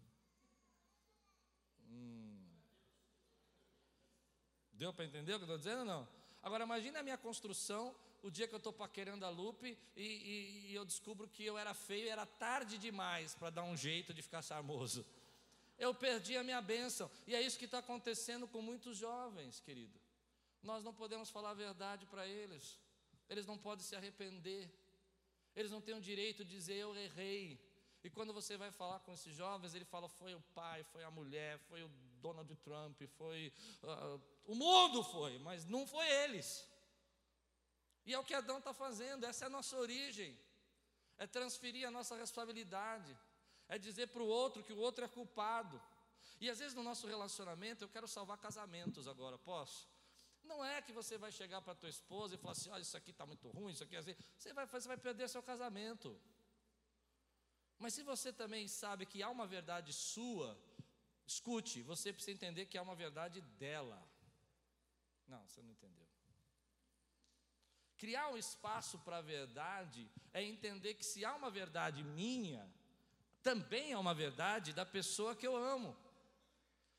Deu para entender o que eu estou dizendo ou não? Agora imagine a minha construção, o dia que eu estou paquerando a Lupe e, e, e, eu descubro que eu era feio e era tarde demais para dar um jeito de ficar charmoso. Eu perdi a minha bênção. E é isso que está acontecendo com muitos jovens, querido. Nós não podemos falar a verdade para eles. Eles não podem se arrepender. Eles não têm o direito de dizer eu errei. E quando você vai falar com esses jovens, ele fala: foi o pai, foi a mulher, foi o Donald Trump, foi. Uh, o mundo foi, mas não foi eles. E é o que Adão está fazendo, essa é a nossa origem. É transferir a nossa responsabilidade. É dizer para o outro que o outro é culpado. E às vezes no nosso relacionamento, eu quero salvar casamentos agora, posso? Não é que você vai chegar para tua esposa e falar assim: olha, isso aqui está muito ruim, isso aqui é assim. Você vai, você vai perder seu casamento. Mas se você também sabe que há uma verdade sua, escute, você precisa entender que há uma verdade dela. Não, você não entendeu. Criar um espaço para a verdade é entender que se há uma verdade minha, também há uma verdade da pessoa que eu amo.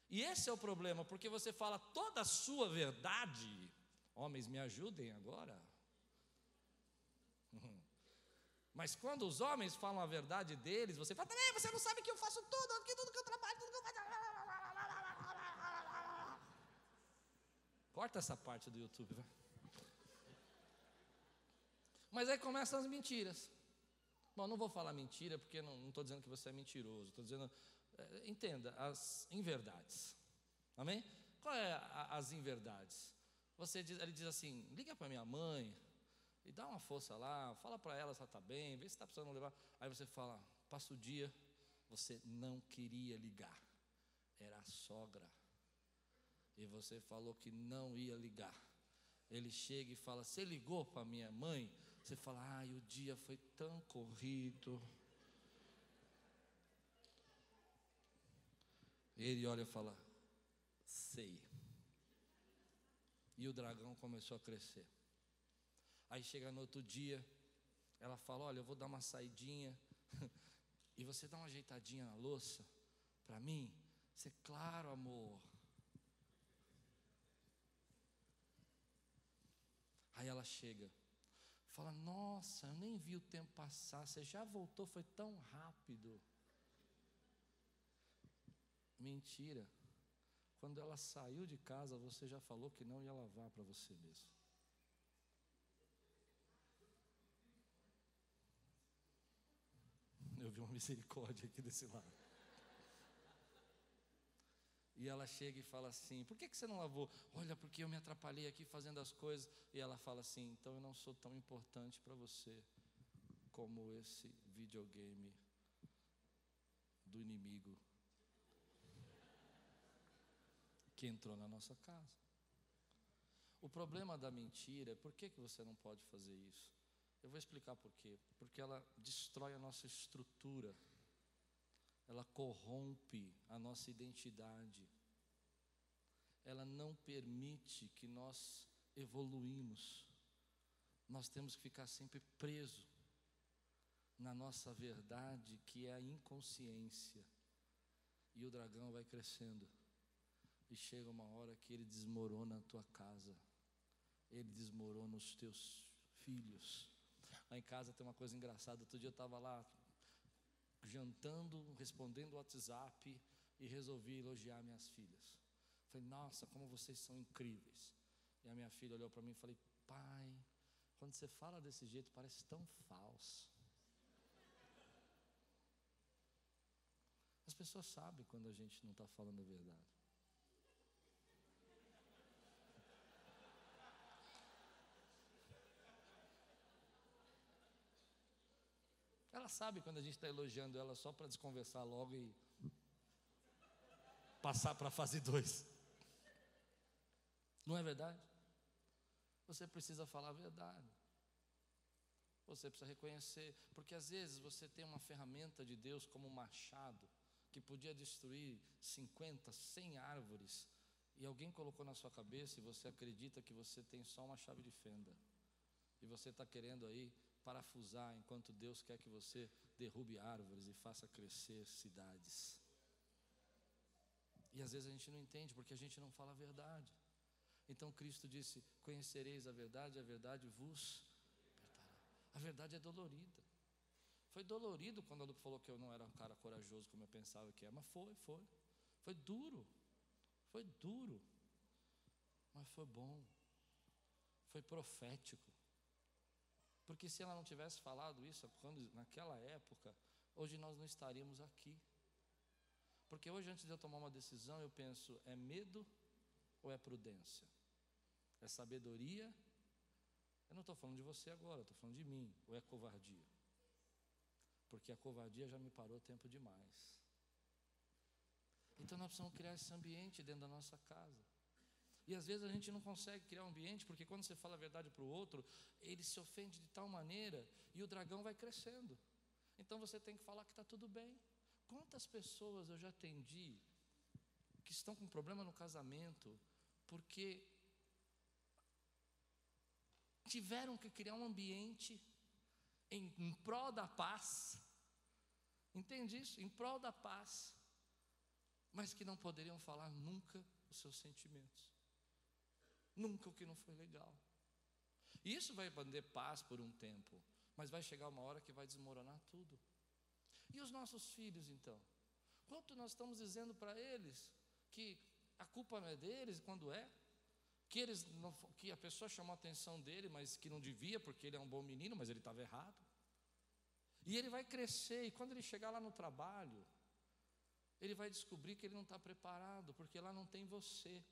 E esse é o problema, porque você fala toda a sua verdade. Homens, me ajudem agora. Mas quando os homens falam a verdade deles, você fala, também, você não sabe que eu faço tudo, que tudo que eu trabalho, tudo que eu faço. Corta essa parte do YouTube, vai. Mas aí começam as mentiras. Bom, não vou falar mentira, porque não estou dizendo que você é mentiroso, estou dizendo, é, entenda, as inverdades. Amém? Qual é a, as inverdades? Você diz, ele diz assim: liga para minha mãe e dá uma força lá, fala para ela se ela está bem, vê se está precisando levar. Aí você fala, passa o dia, você não queria ligar, era a sogra. E você falou que não ia ligar. Ele chega e fala: Você ligou para minha mãe? Você fala: Ai, o dia foi tão corrido. Ele olha e fala: Sei. E o dragão começou a crescer. Aí chega no outro dia, ela fala: Olha, eu vou dar uma saidinha. e você dá uma ajeitadinha na louça para mim? Você, claro, amor. Aí ela chega, fala: Nossa, eu nem vi o tempo passar, você já voltou, foi tão rápido. Mentira. Quando ela saiu de casa, você já falou que não ia lavar para você mesmo. Vi uma misericórdia aqui desse lado. E ela chega e fala assim: Por que, que você não lavou? Olha, porque eu me atrapalhei aqui fazendo as coisas. E ela fala assim: Então eu não sou tão importante para você como esse videogame do inimigo que entrou na nossa casa. O problema da mentira é por que, que você não pode fazer isso? Eu vou explicar por quê. Porque ela destrói a nossa estrutura ela corrompe a nossa identidade, ela não permite que nós evoluímos. Nós temos que ficar sempre preso na nossa verdade, que é a inconsciência. E o dragão vai crescendo. E chega uma hora que ele desmorona a tua casa. Ele desmorona os teus filhos. Lá em casa tem uma coisa engraçada. Outro dia eu estava lá jantando, respondendo o WhatsApp e resolvi elogiar minhas filhas. Falei, nossa, como vocês são incríveis. E a minha filha olhou para mim e falei, pai, quando você fala desse jeito parece tão falso. As pessoas sabem quando a gente não está falando a verdade. Sabe quando a gente está elogiando ela só para desconversar logo e passar para a fase 2. Não é verdade? Você precisa falar a verdade. Você precisa reconhecer, porque às vezes você tem uma ferramenta de Deus como um machado que podia destruir 50, 100 árvores e alguém colocou na sua cabeça e você acredita que você tem só uma chave de fenda. E você está querendo aí parafusar enquanto Deus quer que você derrube árvores e faça crescer cidades. E às vezes a gente não entende porque a gente não fala a verdade. Então Cristo disse: Conhecereis a verdade, a verdade vos libertará. A verdade é dolorida. Foi dolorido quando a falou que eu não era um cara corajoso como eu pensava que era, mas foi, foi. Foi duro. Foi duro. Mas foi bom. Foi profético. Porque se ela não tivesse falado isso quando, naquela época, hoje nós não estaríamos aqui. Porque hoje, antes de eu tomar uma decisão, eu penso: é medo ou é prudência? É sabedoria? Eu não estou falando de você agora, estou falando de mim. Ou é covardia? Porque a covardia já me parou tempo demais. Então nós precisamos criar esse ambiente dentro da nossa casa. E às vezes a gente não consegue criar um ambiente, porque quando você fala a verdade para o outro, ele se ofende de tal maneira e o dragão vai crescendo. Então você tem que falar que está tudo bem. Quantas pessoas eu já atendi que estão com problema no casamento porque tiveram que criar um ambiente em, em prol da paz. Entende isso? Em prol da paz. Mas que não poderiam falar nunca os seus sentimentos. Nunca o que não foi legal. E isso vai manter paz por um tempo, mas vai chegar uma hora que vai desmoronar tudo. E os nossos filhos, então? Quanto nós estamos dizendo para eles que a culpa não é deles, quando é? Que, eles não, que a pessoa chamou a atenção dele, mas que não devia, porque ele é um bom menino, mas ele estava errado. E ele vai crescer, e quando ele chegar lá no trabalho, ele vai descobrir que ele não está preparado, porque lá não tem você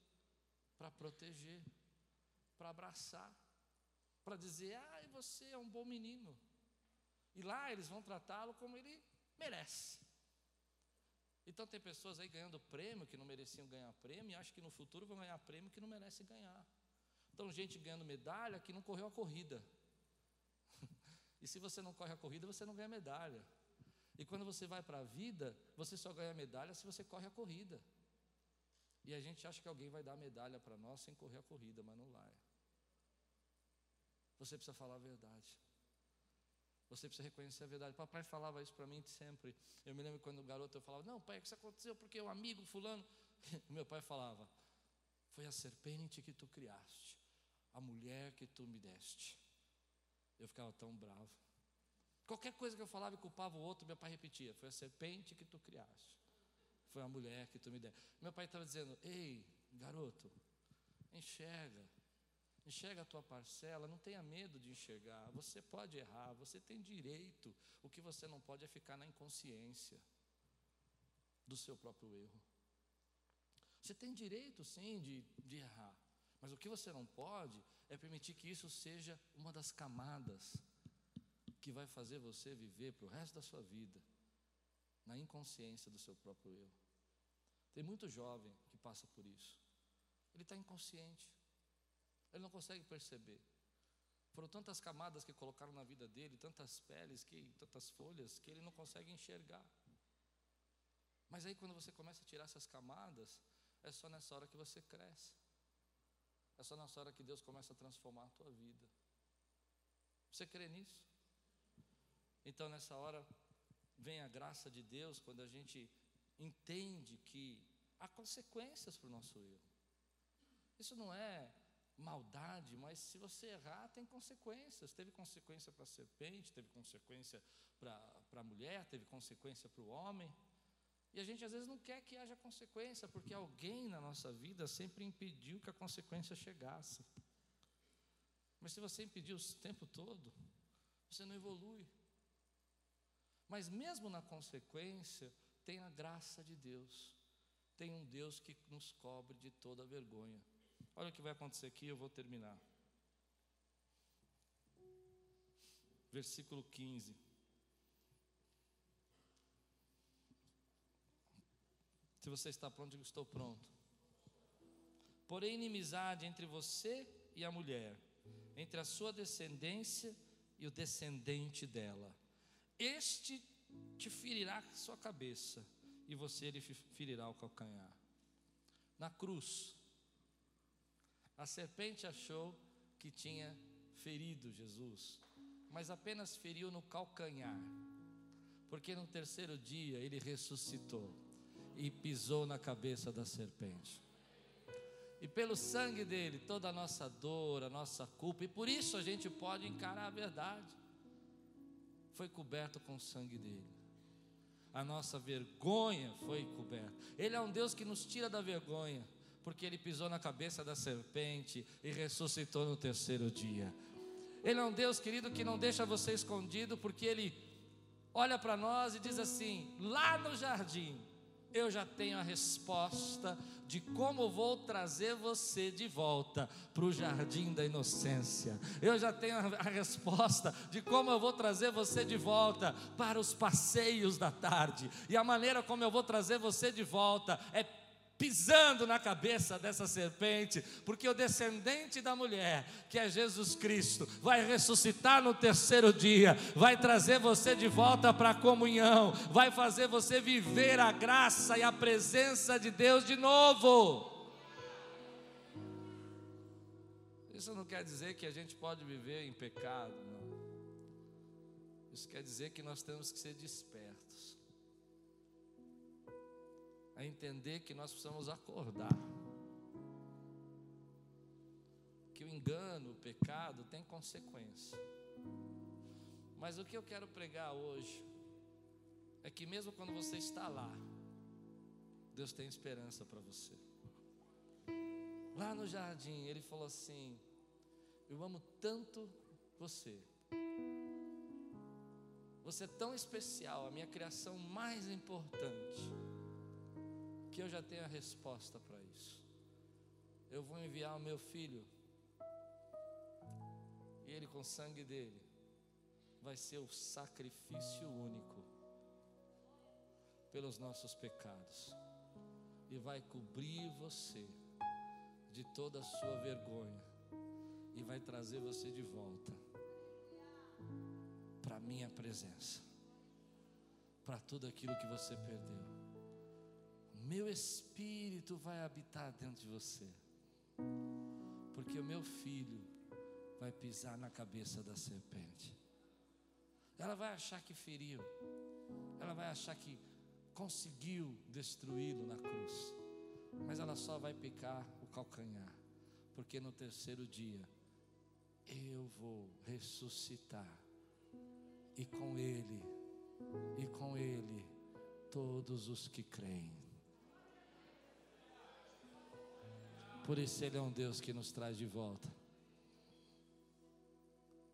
para proteger, para abraçar, para dizer, ah, você é um bom menino. E lá eles vão tratá-lo como ele merece. Então tem pessoas aí ganhando prêmio que não mereciam ganhar prêmio e acham que no futuro vão ganhar prêmio que não merecem ganhar. Então gente ganhando medalha que não correu a corrida. e se você não corre a corrida, você não ganha medalha. E quando você vai para a vida, você só ganha medalha se você corre a corrida. E a gente acha que alguém vai dar medalha para nós sem correr a corrida, mas não vai. Você precisa falar a verdade. Você precisa reconhecer a verdade. Papai falava isso para mim sempre. Eu me lembro quando garoto eu falava: Não, pai, o que isso aconteceu porque o amigo fulano. Meu pai falava: Foi a serpente que tu criaste, a mulher que tu me deste. Eu ficava tão bravo. Qualquer coisa que eu falava e culpava o outro, meu pai repetia: Foi a serpente que tu criaste, foi a mulher que tu me deste. Meu pai estava dizendo: Ei, garoto, enxerga Enxerga a tua parcela, não tenha medo de enxergar. Você pode errar, você tem direito. O que você não pode é ficar na inconsciência do seu próprio erro. Você tem direito, sim, de, de errar. Mas o que você não pode é permitir que isso seja uma das camadas que vai fazer você viver para o resto da sua vida na inconsciência do seu próprio erro. Tem muito jovem que passa por isso. Ele está inconsciente. Ele não consegue perceber. Foram tantas camadas que colocaram na vida dele, tantas peles, que, tantas folhas, que ele não consegue enxergar. Mas aí quando você começa a tirar essas camadas, é só nessa hora que você cresce. É só nessa hora que Deus começa a transformar a tua vida. Você crê nisso? Então nessa hora vem a graça de Deus quando a gente entende que há consequências para o nosso erro. Isso não é maldade, mas se você errar, tem consequências. Teve consequência para a serpente, teve consequência para a mulher, teve consequência para o homem. E a gente às vezes não quer que haja consequência, porque alguém na nossa vida sempre impediu que a consequência chegasse. Mas se você impediu o tempo todo, você não evolui. Mas mesmo na consequência, tem a graça de Deus. Tem um Deus que nos cobre de toda vergonha. Olha o que vai acontecer aqui, eu vou terminar. Versículo 15. Se você está pronto, eu estou pronto. Porém, inimizade entre você e a mulher, entre a sua descendência e o descendente dela. Este te ferirá sua cabeça, e você lhe ferirá o calcanhar. Na cruz, a serpente achou que tinha ferido Jesus, mas apenas feriu no calcanhar, porque no terceiro dia ele ressuscitou e pisou na cabeça da serpente. E pelo sangue dele, toda a nossa dor, a nossa culpa, e por isso a gente pode encarar a verdade, foi coberto com o sangue dele. A nossa vergonha foi coberta. Ele é um Deus que nos tira da vergonha porque ele pisou na cabeça da serpente e ressuscitou no terceiro dia. Ele é um Deus querido que não deixa você escondido, porque ele olha para nós e diz assim: lá no jardim, eu já tenho a resposta de como vou trazer você de volta para o jardim da inocência. Eu já tenho a resposta de como eu vou trazer você de volta para os passeios da tarde. E a maneira como eu vou trazer você de volta é pisando na cabeça dessa serpente, porque o descendente da mulher, que é Jesus Cristo, vai ressuscitar no terceiro dia, vai trazer você de volta para a comunhão, vai fazer você viver a graça e a presença de Deus de novo. Isso não quer dizer que a gente pode viver em pecado, não. Isso quer dizer que nós temos que ser despertos a entender que nós precisamos acordar. Que o engano, o pecado tem consequência. Mas o que eu quero pregar hoje é que mesmo quando você está lá, Deus tem esperança para você. Lá no jardim, ele falou assim: Eu amo tanto você. Você é tão especial, a minha criação mais importante que eu já tenho a resposta para isso. Eu vou enviar o meu filho, e ele, com o sangue dele, vai ser o sacrifício único pelos nossos pecados, e vai cobrir você de toda a sua vergonha, e vai trazer você de volta para a minha presença, para tudo aquilo que você perdeu. Meu espírito vai habitar dentro de você, porque o meu filho vai pisar na cabeça da serpente. Ela vai achar que feriu, ela vai achar que conseguiu destruí-lo na cruz, mas ela só vai picar o calcanhar, porque no terceiro dia eu vou ressuscitar e com Ele, e com Ele, todos os que creem. Por isso Ele é um Deus que nos traz de volta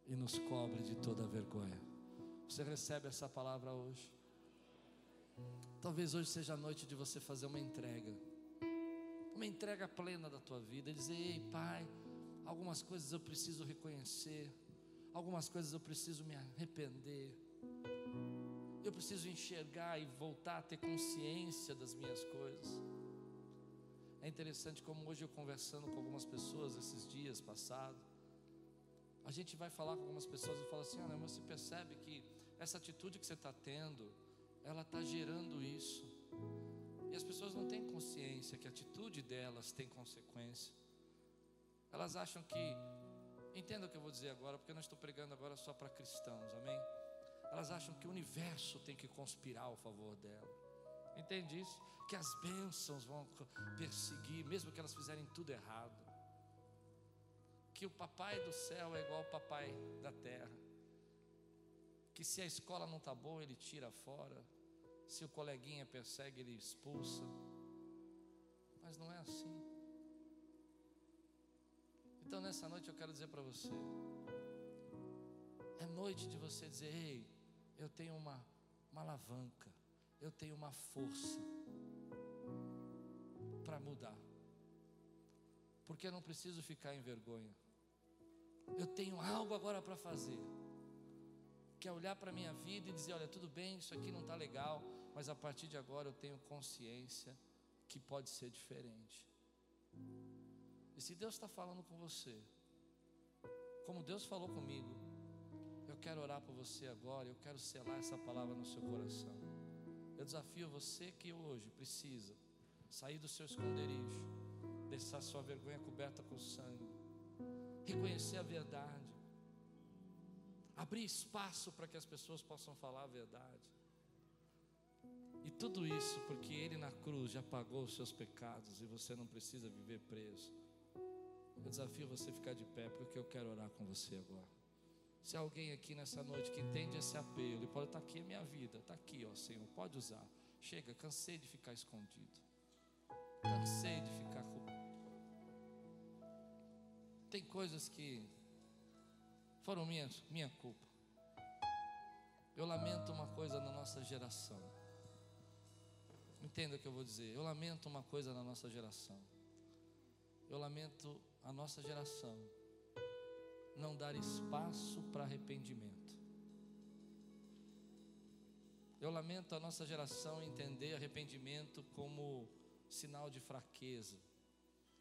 e nos cobre de toda vergonha. Você recebe essa palavra hoje? Talvez hoje seja a noite de você fazer uma entrega, uma entrega plena da tua vida, e dizer: Ei, Pai, algumas coisas eu preciso reconhecer algumas coisas eu preciso me arrepender, eu preciso enxergar e voltar a ter consciência das minhas coisas. É interessante como hoje eu conversando com algumas pessoas esses dias passados, a gente vai falar com algumas pessoas e fala assim: ah, você percebe que essa atitude que você está tendo, ela está gerando isso. E as pessoas não têm consciência que a atitude delas tem consequência. Elas acham que Entenda o que eu vou dizer agora, porque eu não estou pregando agora só para cristãos, amém? Elas acham que o universo tem que conspirar ao favor dela. Entende isso? Que as bênçãos vão perseguir, mesmo que elas fizerem tudo errado. Que o papai do céu é igual ao papai da terra. Que se a escola não está boa, ele tira fora. Se o coleguinha persegue, ele expulsa. Mas não é assim. Então nessa noite eu quero dizer para você: é noite de você dizer, ei, eu tenho uma, uma alavanca, eu tenho uma força para mudar, porque eu não preciso ficar em vergonha, eu tenho algo agora para fazer, que é olhar para a minha vida e dizer: olha, tudo bem, isso aqui não está legal, mas a partir de agora eu tenho consciência que pode ser diferente. E se Deus está falando com você, como Deus falou comigo, eu quero orar por você agora, eu quero selar essa palavra no seu coração. Eu desafio você que hoje precisa sair do seu esconderijo, deixar sua vergonha coberta com sangue, reconhecer a verdade, abrir espaço para que as pessoas possam falar a verdade. E tudo isso porque Ele na cruz já pagou os seus pecados e você não precisa viver preso. Eu desafio você a ficar de pé, porque eu quero orar com você agora. Se alguém aqui nessa noite que entende esse apelo, ele pode estar aqui, é minha vida, está aqui, ó Senhor, pode usar. Chega, cansei de ficar escondido. Cansei de ficar com. Tem coisas que foram minha, minha culpa. Eu lamento uma coisa na nossa geração. Entenda o que eu vou dizer. Eu lamento uma coisa na nossa geração. Eu lamento a nossa geração não dar espaço para arrependimento. Eu lamento a nossa geração entender arrependimento como sinal de fraqueza,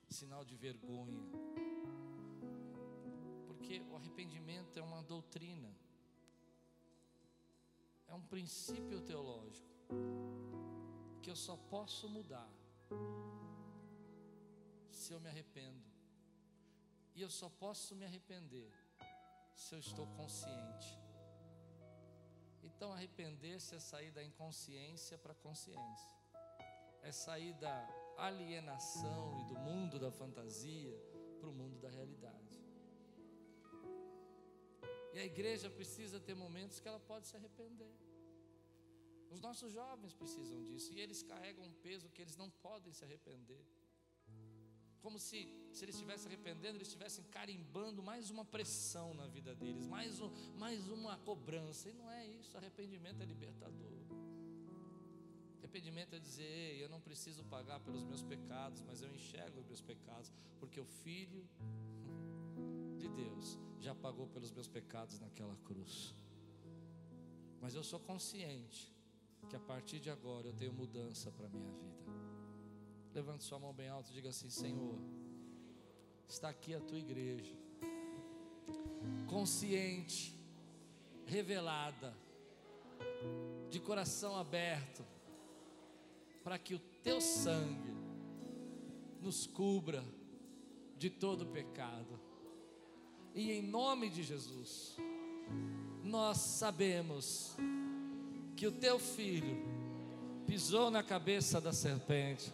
sinal de vergonha. Porque o arrependimento é uma doutrina, é um princípio teológico que eu só posso mudar se eu me arrependo. E eu só posso me arrepender se eu estou consciente. Então, arrepender-se é sair da inconsciência para a consciência, é sair da alienação e do mundo da fantasia para o mundo da realidade. E a igreja precisa ter momentos que ela pode se arrepender. Os nossos jovens precisam disso e eles carregam um peso que eles não podem se arrepender como se, se eles estivessem arrependendo, eles estivessem carimbando mais uma pressão na vida deles, mais, um, mais uma cobrança. E não é isso, arrependimento é libertador. arrependimento é dizer: Ei, eu não preciso pagar pelos meus pecados, mas eu enxergo os meus pecados, porque o Filho de Deus já pagou pelos meus pecados naquela cruz. Mas eu sou consciente que a partir de agora eu tenho mudança para a minha vida. Levante sua mão bem alta e diga assim: Senhor, está aqui a tua igreja, consciente, revelada, de coração aberto, para que o teu sangue nos cubra de todo pecado. E em nome de Jesus, nós sabemos que o teu filho pisou na cabeça da serpente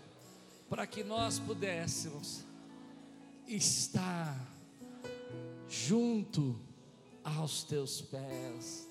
para que nós pudéssemos estar junto aos teus pés.